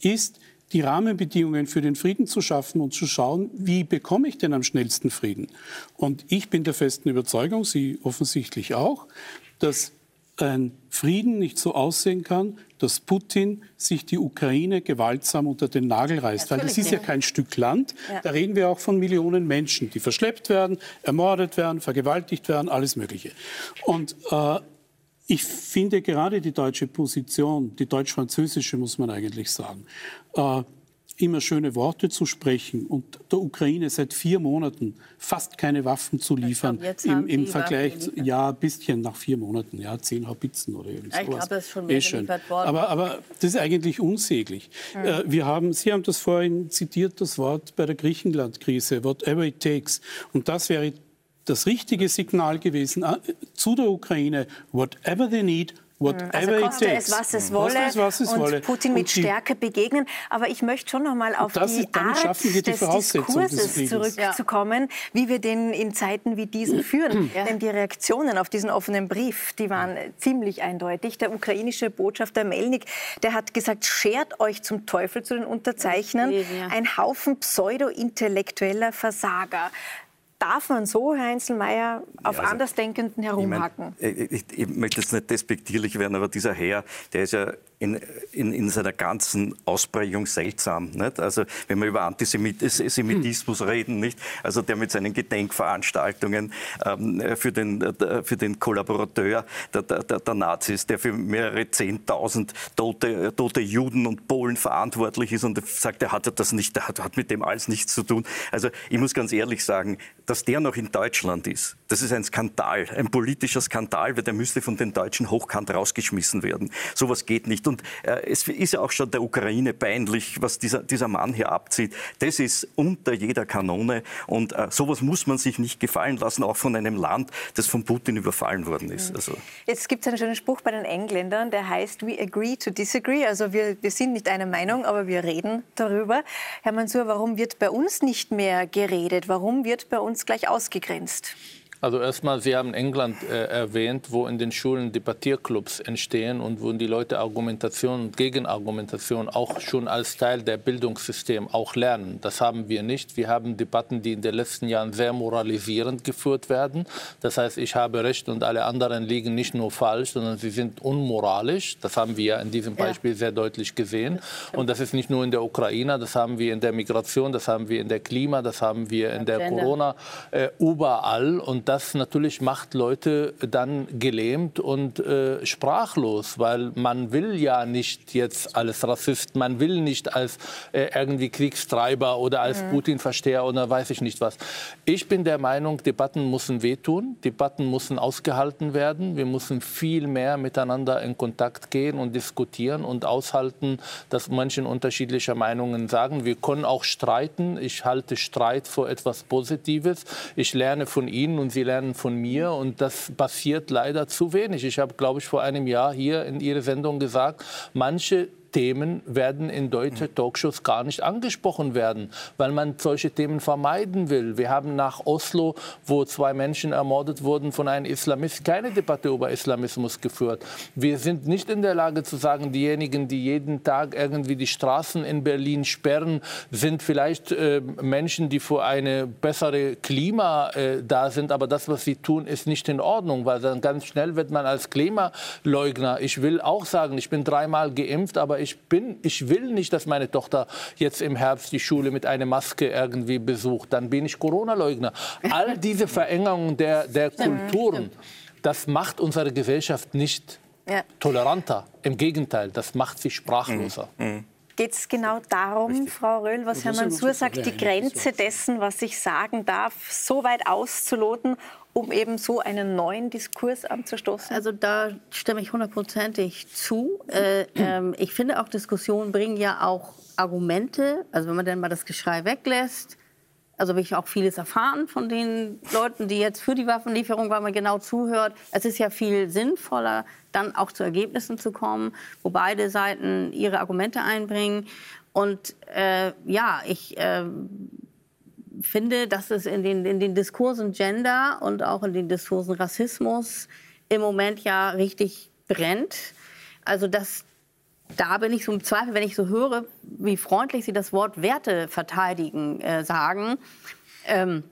ist die Rahmenbedingungen für den Frieden zu schaffen und zu schauen, wie bekomme ich denn am schnellsten Frieden. Und ich bin der festen Überzeugung, Sie offensichtlich auch, dass ein Frieden nicht so aussehen kann, dass Putin sich die Ukraine gewaltsam unter den Nagel reißt. Weil das ist ja kein Stück Land. Ja. Da reden wir auch von Millionen Menschen, die verschleppt werden, ermordet werden, vergewaltigt werden, alles Mögliche. Und äh, ich finde gerade die deutsche Position, die deutsch-französische muss man eigentlich sagen, äh, immer schöne Worte zu sprechen und der Ukraine seit vier Monaten fast keine Waffen zu liefern, im, im Vergleich, ja, ein bisschen nach vier Monaten, ja, zehn Haubitzen oder irgendwas. Ich glaube, das ist schon mehr eh Aber, aber das ist eigentlich unsäglich. Hm. Äh, wir haben, Sie haben das vorhin zitiert, das Wort bei der Griechenland-Krise, whatever it takes. Und das wäre das richtige Signal gewesen äh, zu der Ukraine, whatever they need, Whatever also koste es, was es wolle, es, was es und wolle. Putin mit und Stärke begegnen. Aber ich möchte schon noch mal auf das, die Art die des Diskurses des zurückzukommen, ja. wie wir den in Zeiten wie diesen führen. Ja. Denn die Reaktionen auf diesen offenen Brief, die waren ziemlich eindeutig. Der ukrainische Botschafter Melnik, der hat gesagt, schert euch zum Teufel zu den Unterzeichnern. Ein Haufen pseudo-intellektueller Versager. Darf man so, Herr Heinzelmeier, auf ja, also, Andersdenkenden herumhacken? Ich, mein, ich, ich, möchte jetzt nicht despektierlich werden, aber dieser Herr, der ist ja in, in, in seiner ganzen Ausprägung seltsam. Nicht? Also wenn wir über Antisemitismus hm. reden, nicht? also der mit seinen Gedenkveranstaltungen ähm, für, den, äh, für den Kollaborateur der, der, der, Nazis, der für mehrere Zehntausend tote, tote Juden und Polen verantwortlich ist und sagt, er hat das nicht, er hat, hat mit dem alles nichts zu tun. Also ich muss ganz ehrlich sagen, dass der noch in Deutschland ist, das ist ein Skandal, ein politischer Skandal, weil der müsste von den Deutschen hochkant rausgeschmissen werden. Sowas geht nicht. Und äh, es ist ja auch schon der Ukraine peinlich, was dieser, dieser Mann hier abzieht. Das ist unter jeder Kanone. Und äh, sowas muss man sich nicht gefallen lassen, auch von einem Land, das von Putin überfallen worden ist. Also. Jetzt gibt es einen schönen Spruch bei den Engländern, der heißt, we agree to disagree. Also wir, wir sind nicht einer Meinung, aber wir reden darüber. Herr Mansur, warum wird bei uns nicht mehr geredet? Warum wird bei uns gleich ausgegrenzt? Also erstmal, Sie haben England äh, erwähnt, wo in den Schulen Debattierclubs entstehen und wo die Leute Argumentation und Gegenargumentation auch schon als Teil der Bildungssystem auch lernen. Das haben wir nicht. Wir haben Debatten, die in den letzten Jahren sehr moralisierend geführt werden. Das heißt, ich habe Recht und alle anderen liegen nicht nur falsch, sondern sie sind unmoralisch. Das haben wir ja in diesem Beispiel ja. sehr deutlich gesehen. Und das ist nicht nur in der Ukraine, das haben wir in der Migration, das haben wir in der Klima, das haben wir in der Corona, äh, überall. Und das natürlich macht Leute dann gelähmt und äh, sprachlos, weil man will ja nicht jetzt als Rassist, man will nicht als äh, irgendwie Kriegstreiber oder als mhm. Putin-Versteher oder weiß ich nicht was. Ich bin der Meinung, Debatten müssen wehtun, Debatten müssen ausgehalten werden, wir müssen viel mehr miteinander in Kontakt gehen und diskutieren und aushalten, dass Menschen unterschiedlicher Meinungen sagen. Wir können auch streiten. Ich halte Streit vor etwas Positives. Ich lerne von Ihnen und Sie lernen von mir und das passiert leider zu wenig. Ich habe, glaube ich, vor einem Jahr hier in Ihrer Sendung gesagt, manche Themen werden in deutschen Talkshows gar nicht angesprochen werden, weil man solche Themen vermeiden will. Wir haben nach Oslo, wo zwei Menschen ermordet wurden von einem Islamist, keine Debatte über Islamismus geführt. Wir sind nicht in der Lage zu sagen, diejenigen, die jeden Tag irgendwie die Straßen in Berlin sperren, sind vielleicht äh, Menschen, die für eine bessere Klima äh, da sind, aber das, was sie tun, ist nicht in Ordnung, weil dann ganz schnell wird man als Klimaleugner. Ich will auch sagen, ich bin dreimal geimpft, aber ich, bin, ich will nicht, dass meine Tochter jetzt im Herbst die Schule mit einer Maske irgendwie besucht. Dann bin ich Corona-Leugner. All diese Verengungen der, der Kulturen, das macht unsere Gesellschaft nicht ja. toleranter. Im Gegenteil, das macht sie sprachloser. Mhm. Mhm. Geht es genau darum, Richtig. Frau Röhl, was Herr Mansur sagt, die Grenze dessen, was ich sagen darf, so weit auszuloten, um eben so einen neuen Diskurs anzustoßen? Also da stimme ich hundertprozentig zu. Äh, äh, ich finde auch, Diskussionen bringen ja auch Argumente. Also wenn man dann mal das Geschrei weglässt, also habe ich auch vieles erfahren von den Leuten, die jetzt für die Waffenlieferung, weil man genau zuhört. Es ist ja viel sinnvoller, dann auch zu Ergebnissen zu kommen, wo beide Seiten ihre Argumente einbringen. Und äh, ja, ich äh, finde, dass es in den, in den Diskursen Gender und auch in den Diskursen Rassismus im Moment ja richtig brennt. Also dass da bin ich so im Zweifel, wenn ich so höre, wie freundlich Sie das Wort Werte verteidigen äh, sagen. Ähm,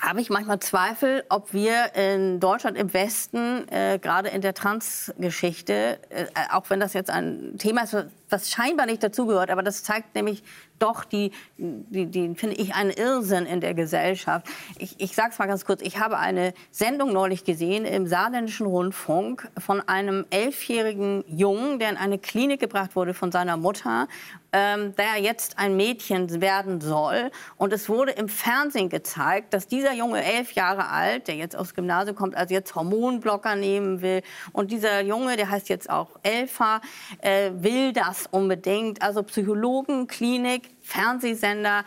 habe ich manchmal Zweifel, ob wir in Deutschland im Westen, äh, gerade in der Trans-Geschichte, äh, auch wenn das jetzt ein Thema ist, was scheinbar nicht dazugehört, aber das zeigt nämlich doch die, die, die finde ich, einen Irrsinn in der Gesellschaft. Ich, ich sage es mal ganz kurz. Ich habe eine Sendung neulich gesehen im saarländischen Rundfunk von einem elfjährigen Jungen, der in eine Klinik gebracht wurde von seiner Mutter, ähm, der jetzt ein Mädchen werden soll. Und es wurde im Fernsehen gezeigt, dass dieser Junge, elf Jahre alt, der jetzt aufs Gymnasium kommt, also jetzt Hormonblocker nehmen will. Und dieser Junge, der heißt jetzt auch Elfa, äh, will das unbedingt. Also Psychologen, Klinik, Fernsehsender.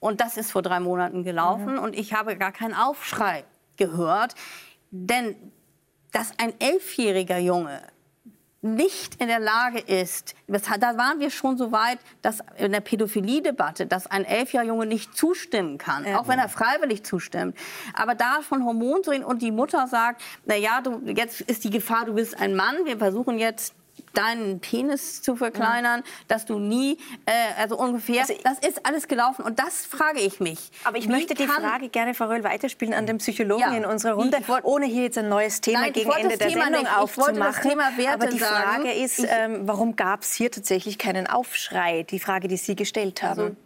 Und das ist vor drei Monaten gelaufen. Mhm. Und ich habe gar keinen Aufschrei gehört. Denn dass ein elfjähriger Junge nicht in der Lage ist, das, da waren wir schon so weit, dass in der Pädophilie-Debatte, dass ein elfjähriger Junge nicht zustimmen kann, ja. auch wenn er freiwillig zustimmt. Aber da von Hormonen zu reden und die Mutter sagt, na ja, du, jetzt ist die Gefahr, du bist ein Mann, wir versuchen jetzt deinen Penis zu verkleinern, mhm. dass du nie, äh, also ungefähr, also das ist alles gelaufen und das frage ich mich. Aber ich möchte die Frage gerne, Frau Röhl, weiterspielen an den Psychologen ja, in unserer Runde, wollt, ohne hier jetzt ein neues Thema Nein, gegen Ende der Thema Sendung nicht. aufzumachen. Aber die Frage sagen. ist, ähm, warum gab es hier tatsächlich keinen Aufschrei? Die Frage, die Sie gestellt haben. Also,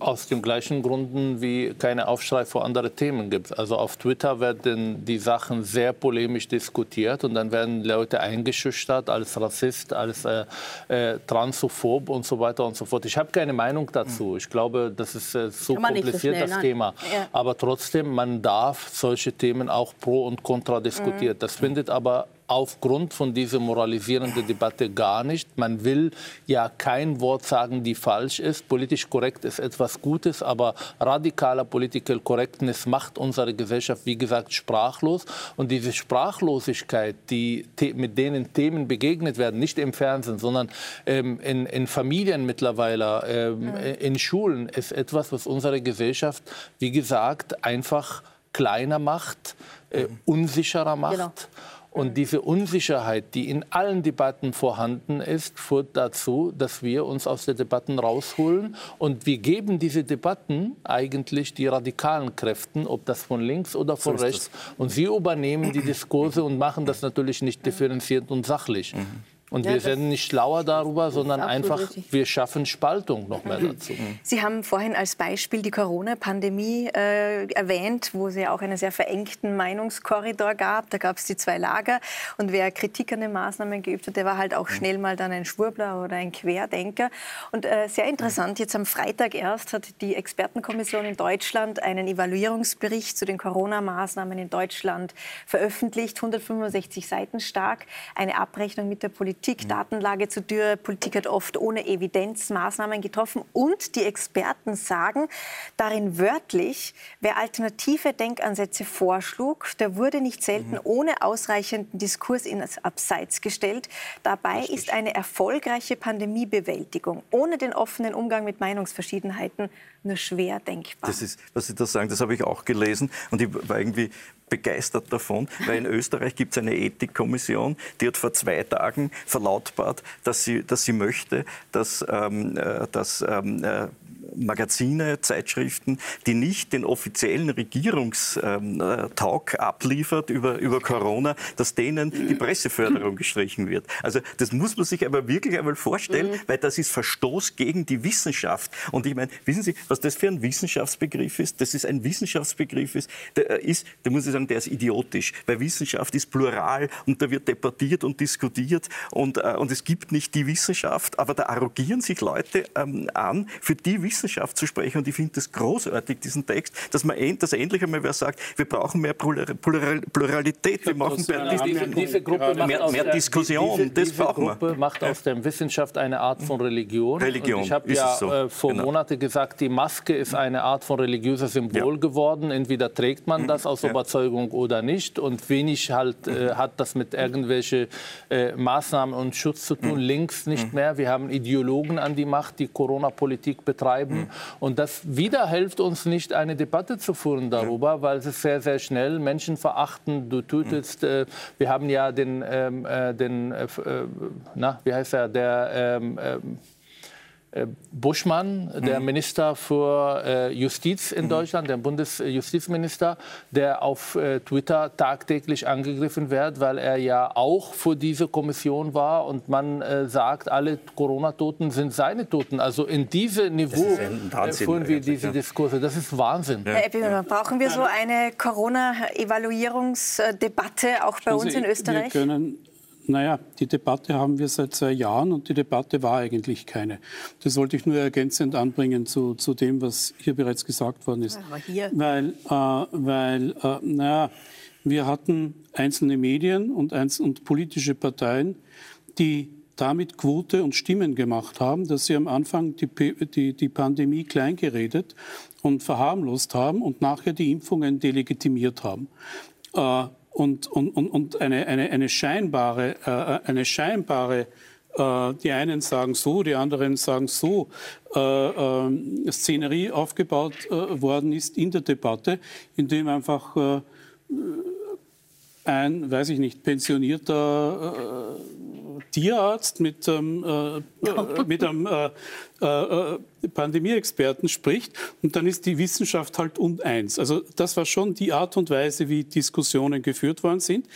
aus dem gleichen Gründen wie keine Aufschrei vor andere Themen gibt. Also auf Twitter werden die Sachen sehr polemisch diskutiert und dann werden Leute eingeschüchtert als Rassist, als äh, äh, Transphob und so weiter und so fort. Ich habe keine Meinung dazu. Ich glaube, das ist äh, so kompliziert, so schnell, das nein. Thema. Ja. Aber trotzdem, man darf solche Themen auch pro und contra diskutieren. Mhm. Das findet aber aufgrund von dieser moralisierenden Debatte gar nicht. Man will ja kein Wort sagen, die falsch ist. Politisch korrekt ist etwas Gutes, aber radikaler Political Correctness macht unsere Gesellschaft, wie gesagt, sprachlos. Und diese Sprachlosigkeit, die, mit denen Themen begegnet werden, nicht im Fernsehen, sondern ähm, in, in, Familien mittlerweile, ähm, in Schulen, ist etwas, was unsere Gesellschaft, wie gesagt, einfach kleiner macht, äh, unsicherer macht. Genau. Und diese Unsicherheit, die in allen Debatten vorhanden ist, führt dazu, dass wir uns aus den Debatten rausholen. Und wir geben diese Debatten eigentlich die radikalen Kräften, ob das von links oder von so rechts. Und sie übernehmen die Diskurse und machen das natürlich nicht differenziert und sachlich. Mhm. Und ja, wir sind nicht schlauer darüber, sondern einfach, richtig. wir schaffen Spaltung noch mehr dazu. Mhm. Sie haben vorhin als Beispiel die Corona-Pandemie äh, erwähnt, wo es ja auch einen sehr verengten Meinungskorridor gab. Da gab es die zwei Lager. Und wer Kritik an den Maßnahmen geübt hat, der war halt auch mhm. schnell mal dann ein Schwurbler oder ein Querdenker. Und äh, sehr interessant, jetzt am Freitag erst hat die Expertenkommission in Deutschland einen Evaluierungsbericht zu den Corona-Maßnahmen in Deutschland veröffentlicht, 165 Seiten stark, eine Abrechnung mit der Politik Politik. Datenlage zu Dürre. Politik hat oft ohne Evidenz Maßnahmen getroffen. Und die Experten sagen darin wörtlich, wer alternative Denkansätze vorschlug, der wurde nicht selten mhm. ohne ausreichenden Diskurs ins Abseits gestellt. Dabei Richtig. ist eine erfolgreiche Pandemiebewältigung ohne den offenen Umgang mit Meinungsverschiedenheiten nur schwer denkbar. Das ist, was Sie da sagen, das habe ich auch gelesen. Und ich war irgendwie begeistert davon, weil in Österreich gibt es eine Ethikkommission, die hat vor zwei Tagen verlautbart, dass sie, dass sie möchte, dass, ähm, äh, dass ähm, äh, Magazine, Zeitschriften, die nicht den offiziellen Regierungstalk ähm, abliefert über, über Corona, dass denen die Presseförderung gestrichen wird. Also das muss man sich aber wirklich einmal vorstellen, mhm. weil das ist Verstoß gegen die Wissenschaft. Und ich meine, wissen Sie, was das für ein Wissenschaftsbegriff ist? Das ist ein Wissenschaftsbegriff ist, der ist, da muss ich sagen, der ist idiotisch, weil Wissenschaft ist plural und da wird debattiert und diskutiert und, äh, und es gibt nicht die Wissenschaft, aber da arrogieren sich Leute ähm, an, für die Wissenschaft zu sprechen und ich finde das großartig, diesen Text, dass man dass endlich einmal wer sagt, wir brauchen mehr Pluralität, wir machen mehr, diese, diese Gruppe mehr, mehr Diskussion, diese, das diese brauchen Gruppe wir. macht aus der Wissenschaft eine Art von Religion. Religion. Und ich habe ja so. äh, vor genau. Monaten gesagt, die Maske ist eine Art von religiöser Symbol ja. geworden. Entweder trägt man das aus ja. Überzeugung oder nicht. Und wenig halt, äh, hat das mit irgendwelchen äh, Maßnahmen und Schutz zu tun. Links nicht mehr. Wir haben Ideologen an die Macht, die Corona-Politik betreiben. Und das wieder hilft uns nicht, eine Debatte zu führen darüber, weil es sehr, sehr schnell Menschen verachten. Du tötest, äh, wir haben ja den, ähm, äh, den äh, na, wie heißt er, der ähm, ähm, äh, Buschmann, der mhm. Minister für äh, Justiz in mhm. Deutschland, der Bundesjustizminister, der auf äh, Twitter tagtäglich angegriffen wird, weil er ja auch für diese Kommission war und man sagt, alle Corona-Toten sind seine Toten. Also in diesem Niveau führen wir diese Diskurse. Das ist Wahnsinn. Herr Eppinger, brauchen wir so eine Corona-Evaluierungsdebatte auch bei uns in Österreich? Wir können naja, die Debatte haben wir seit zwei Jahren und die Debatte war eigentlich keine. Das wollte ich nur ergänzend anbringen zu, zu dem, was hier bereits gesagt worden ist. Aber hier. Weil, äh, weil äh, naja, wir hatten einzelne Medien und, einzel und politische Parteien, die damit Quote und Stimmen gemacht haben, dass sie am Anfang die, die, die Pandemie kleingeredet und verharmlost haben und nachher die Impfungen delegitimiert haben. Äh, und, und, und eine, eine, eine scheinbare, äh, eine scheinbare äh, die einen sagen so, die anderen sagen so, äh, Szenerie aufgebaut worden ist in der Debatte, indem einfach ein, weiß ich nicht, pensionierter äh, Tierarzt mit, ähm, äh, mit einem äh, äh, Pandemieexperten spricht und dann ist die Wissenschaft halt uneins. Also das war schon die Art und Weise, wie Diskussionen geführt worden sind.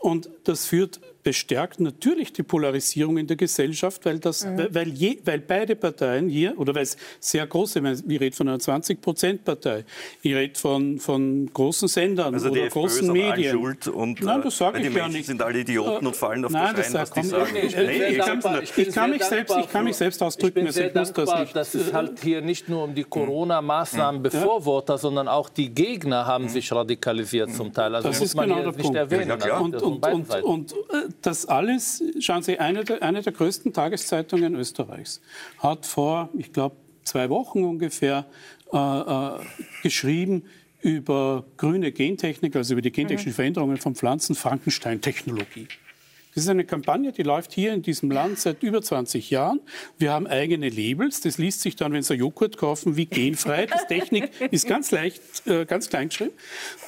Und das führt bestärkt natürlich die Polarisierung in der Gesellschaft, weil, das, mhm. weil, je, weil beide Parteien hier, oder weil es sehr große, ich rede von einer 20-Prozent-Partei, ich rede von, von großen Sendern also oder großen Medien. Schuld und, nein, das sage ich die ja nicht. sind alle Idioten und fallen auf nein, das rein, was die sagen. Ich, ich, kann, ich, kann mich selbst, ich kann mich selbst ausdrücken. Ich bin sehr also dankbar, das dass es halt hier nicht nur um die Corona-Maßnahmen mhm. Befürworter, sondern auch die Gegner haben mhm. sich radikalisiert zum Teil. Also das muss man genau hier nicht Punkt. erwähnen. Ja, und, und, und, und äh, das alles schauen Sie, eine der, eine der größten Tageszeitungen Österreichs hat vor, ich glaube, zwei Wochen ungefähr äh, äh, geschrieben über grüne Gentechnik, also über die gentechnischen mhm. Veränderungen von Pflanzen, Frankenstein-Technologie. Das ist eine Kampagne, die läuft hier in diesem Land seit über 20 Jahren. Wir haben eigene Labels. Das liest sich dann, wenn Sie Joghurt kaufen, wie genfrei. Das Technik ist ganz leicht, äh, ganz klein geschrieben.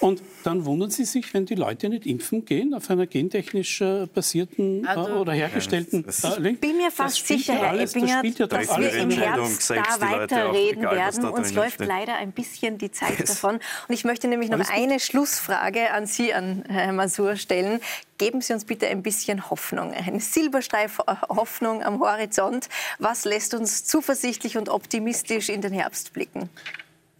Und dann wundern Sie sich, wenn die Leute nicht impfen gehen auf einer gentechnisch äh, basierten äh, also, oder hergestellten ja, äh, Ich bin mir fast sicher, Herr alles, Eppinger, ja dass wir im Herbst da weiterreden werden. Uns läuft leider ein bisschen die Zeit davon. Und ich möchte nämlich noch eine Schlussfrage an Sie, an Herrn Masur, stellen. Geben Sie uns bitte ein bisschen Hoffnung, ein Silberstreif Hoffnung am Horizont. Was lässt uns zuversichtlich und optimistisch in den Herbst blicken?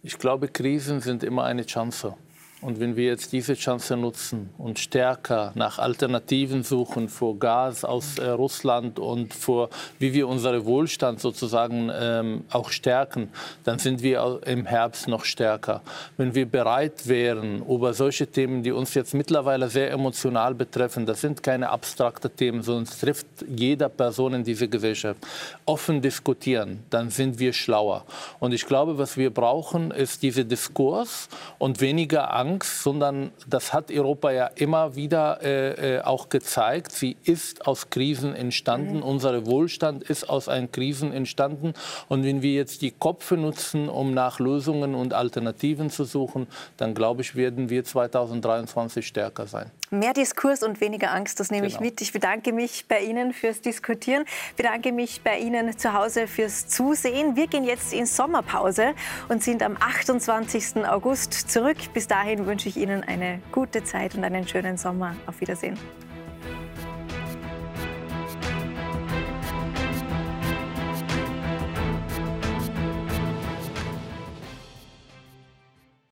Ich glaube, Krisen sind immer eine Chance. Und wenn wir jetzt diese Chance nutzen und stärker nach Alternativen suchen für Gas aus äh, Russland und für wie wir unseren Wohlstand sozusagen ähm, auch stärken, dann sind wir im Herbst noch stärker. Wenn wir bereit wären, über solche Themen, die uns jetzt mittlerweile sehr emotional betreffen, das sind keine abstrakten Themen, sondern es trifft jeder Person in dieser Gesellschaft, offen diskutieren, dann sind wir schlauer. Und ich glaube, was wir brauchen, ist dieser Diskurs und weniger Angst Angst, sondern das hat Europa ja immer wieder äh, äh auch gezeigt. Sie ist aus Krisen entstanden. Mhm. Unser Wohlstand ist aus einen Krisen entstanden. Und wenn wir jetzt die Köpfe nutzen, um nach Lösungen und Alternativen zu suchen, dann glaube ich, werden wir 2023 stärker sein. Mehr Diskurs und weniger Angst, das nehme genau. ich mit. Ich bedanke mich bei Ihnen fürs Diskutieren, bedanke mich bei Ihnen zu Hause fürs Zusehen. Wir gehen jetzt in Sommerpause und sind am 28. August zurück. Bis dahin wünsche ich Ihnen eine gute Zeit und einen schönen Sommer. Auf Wiedersehen.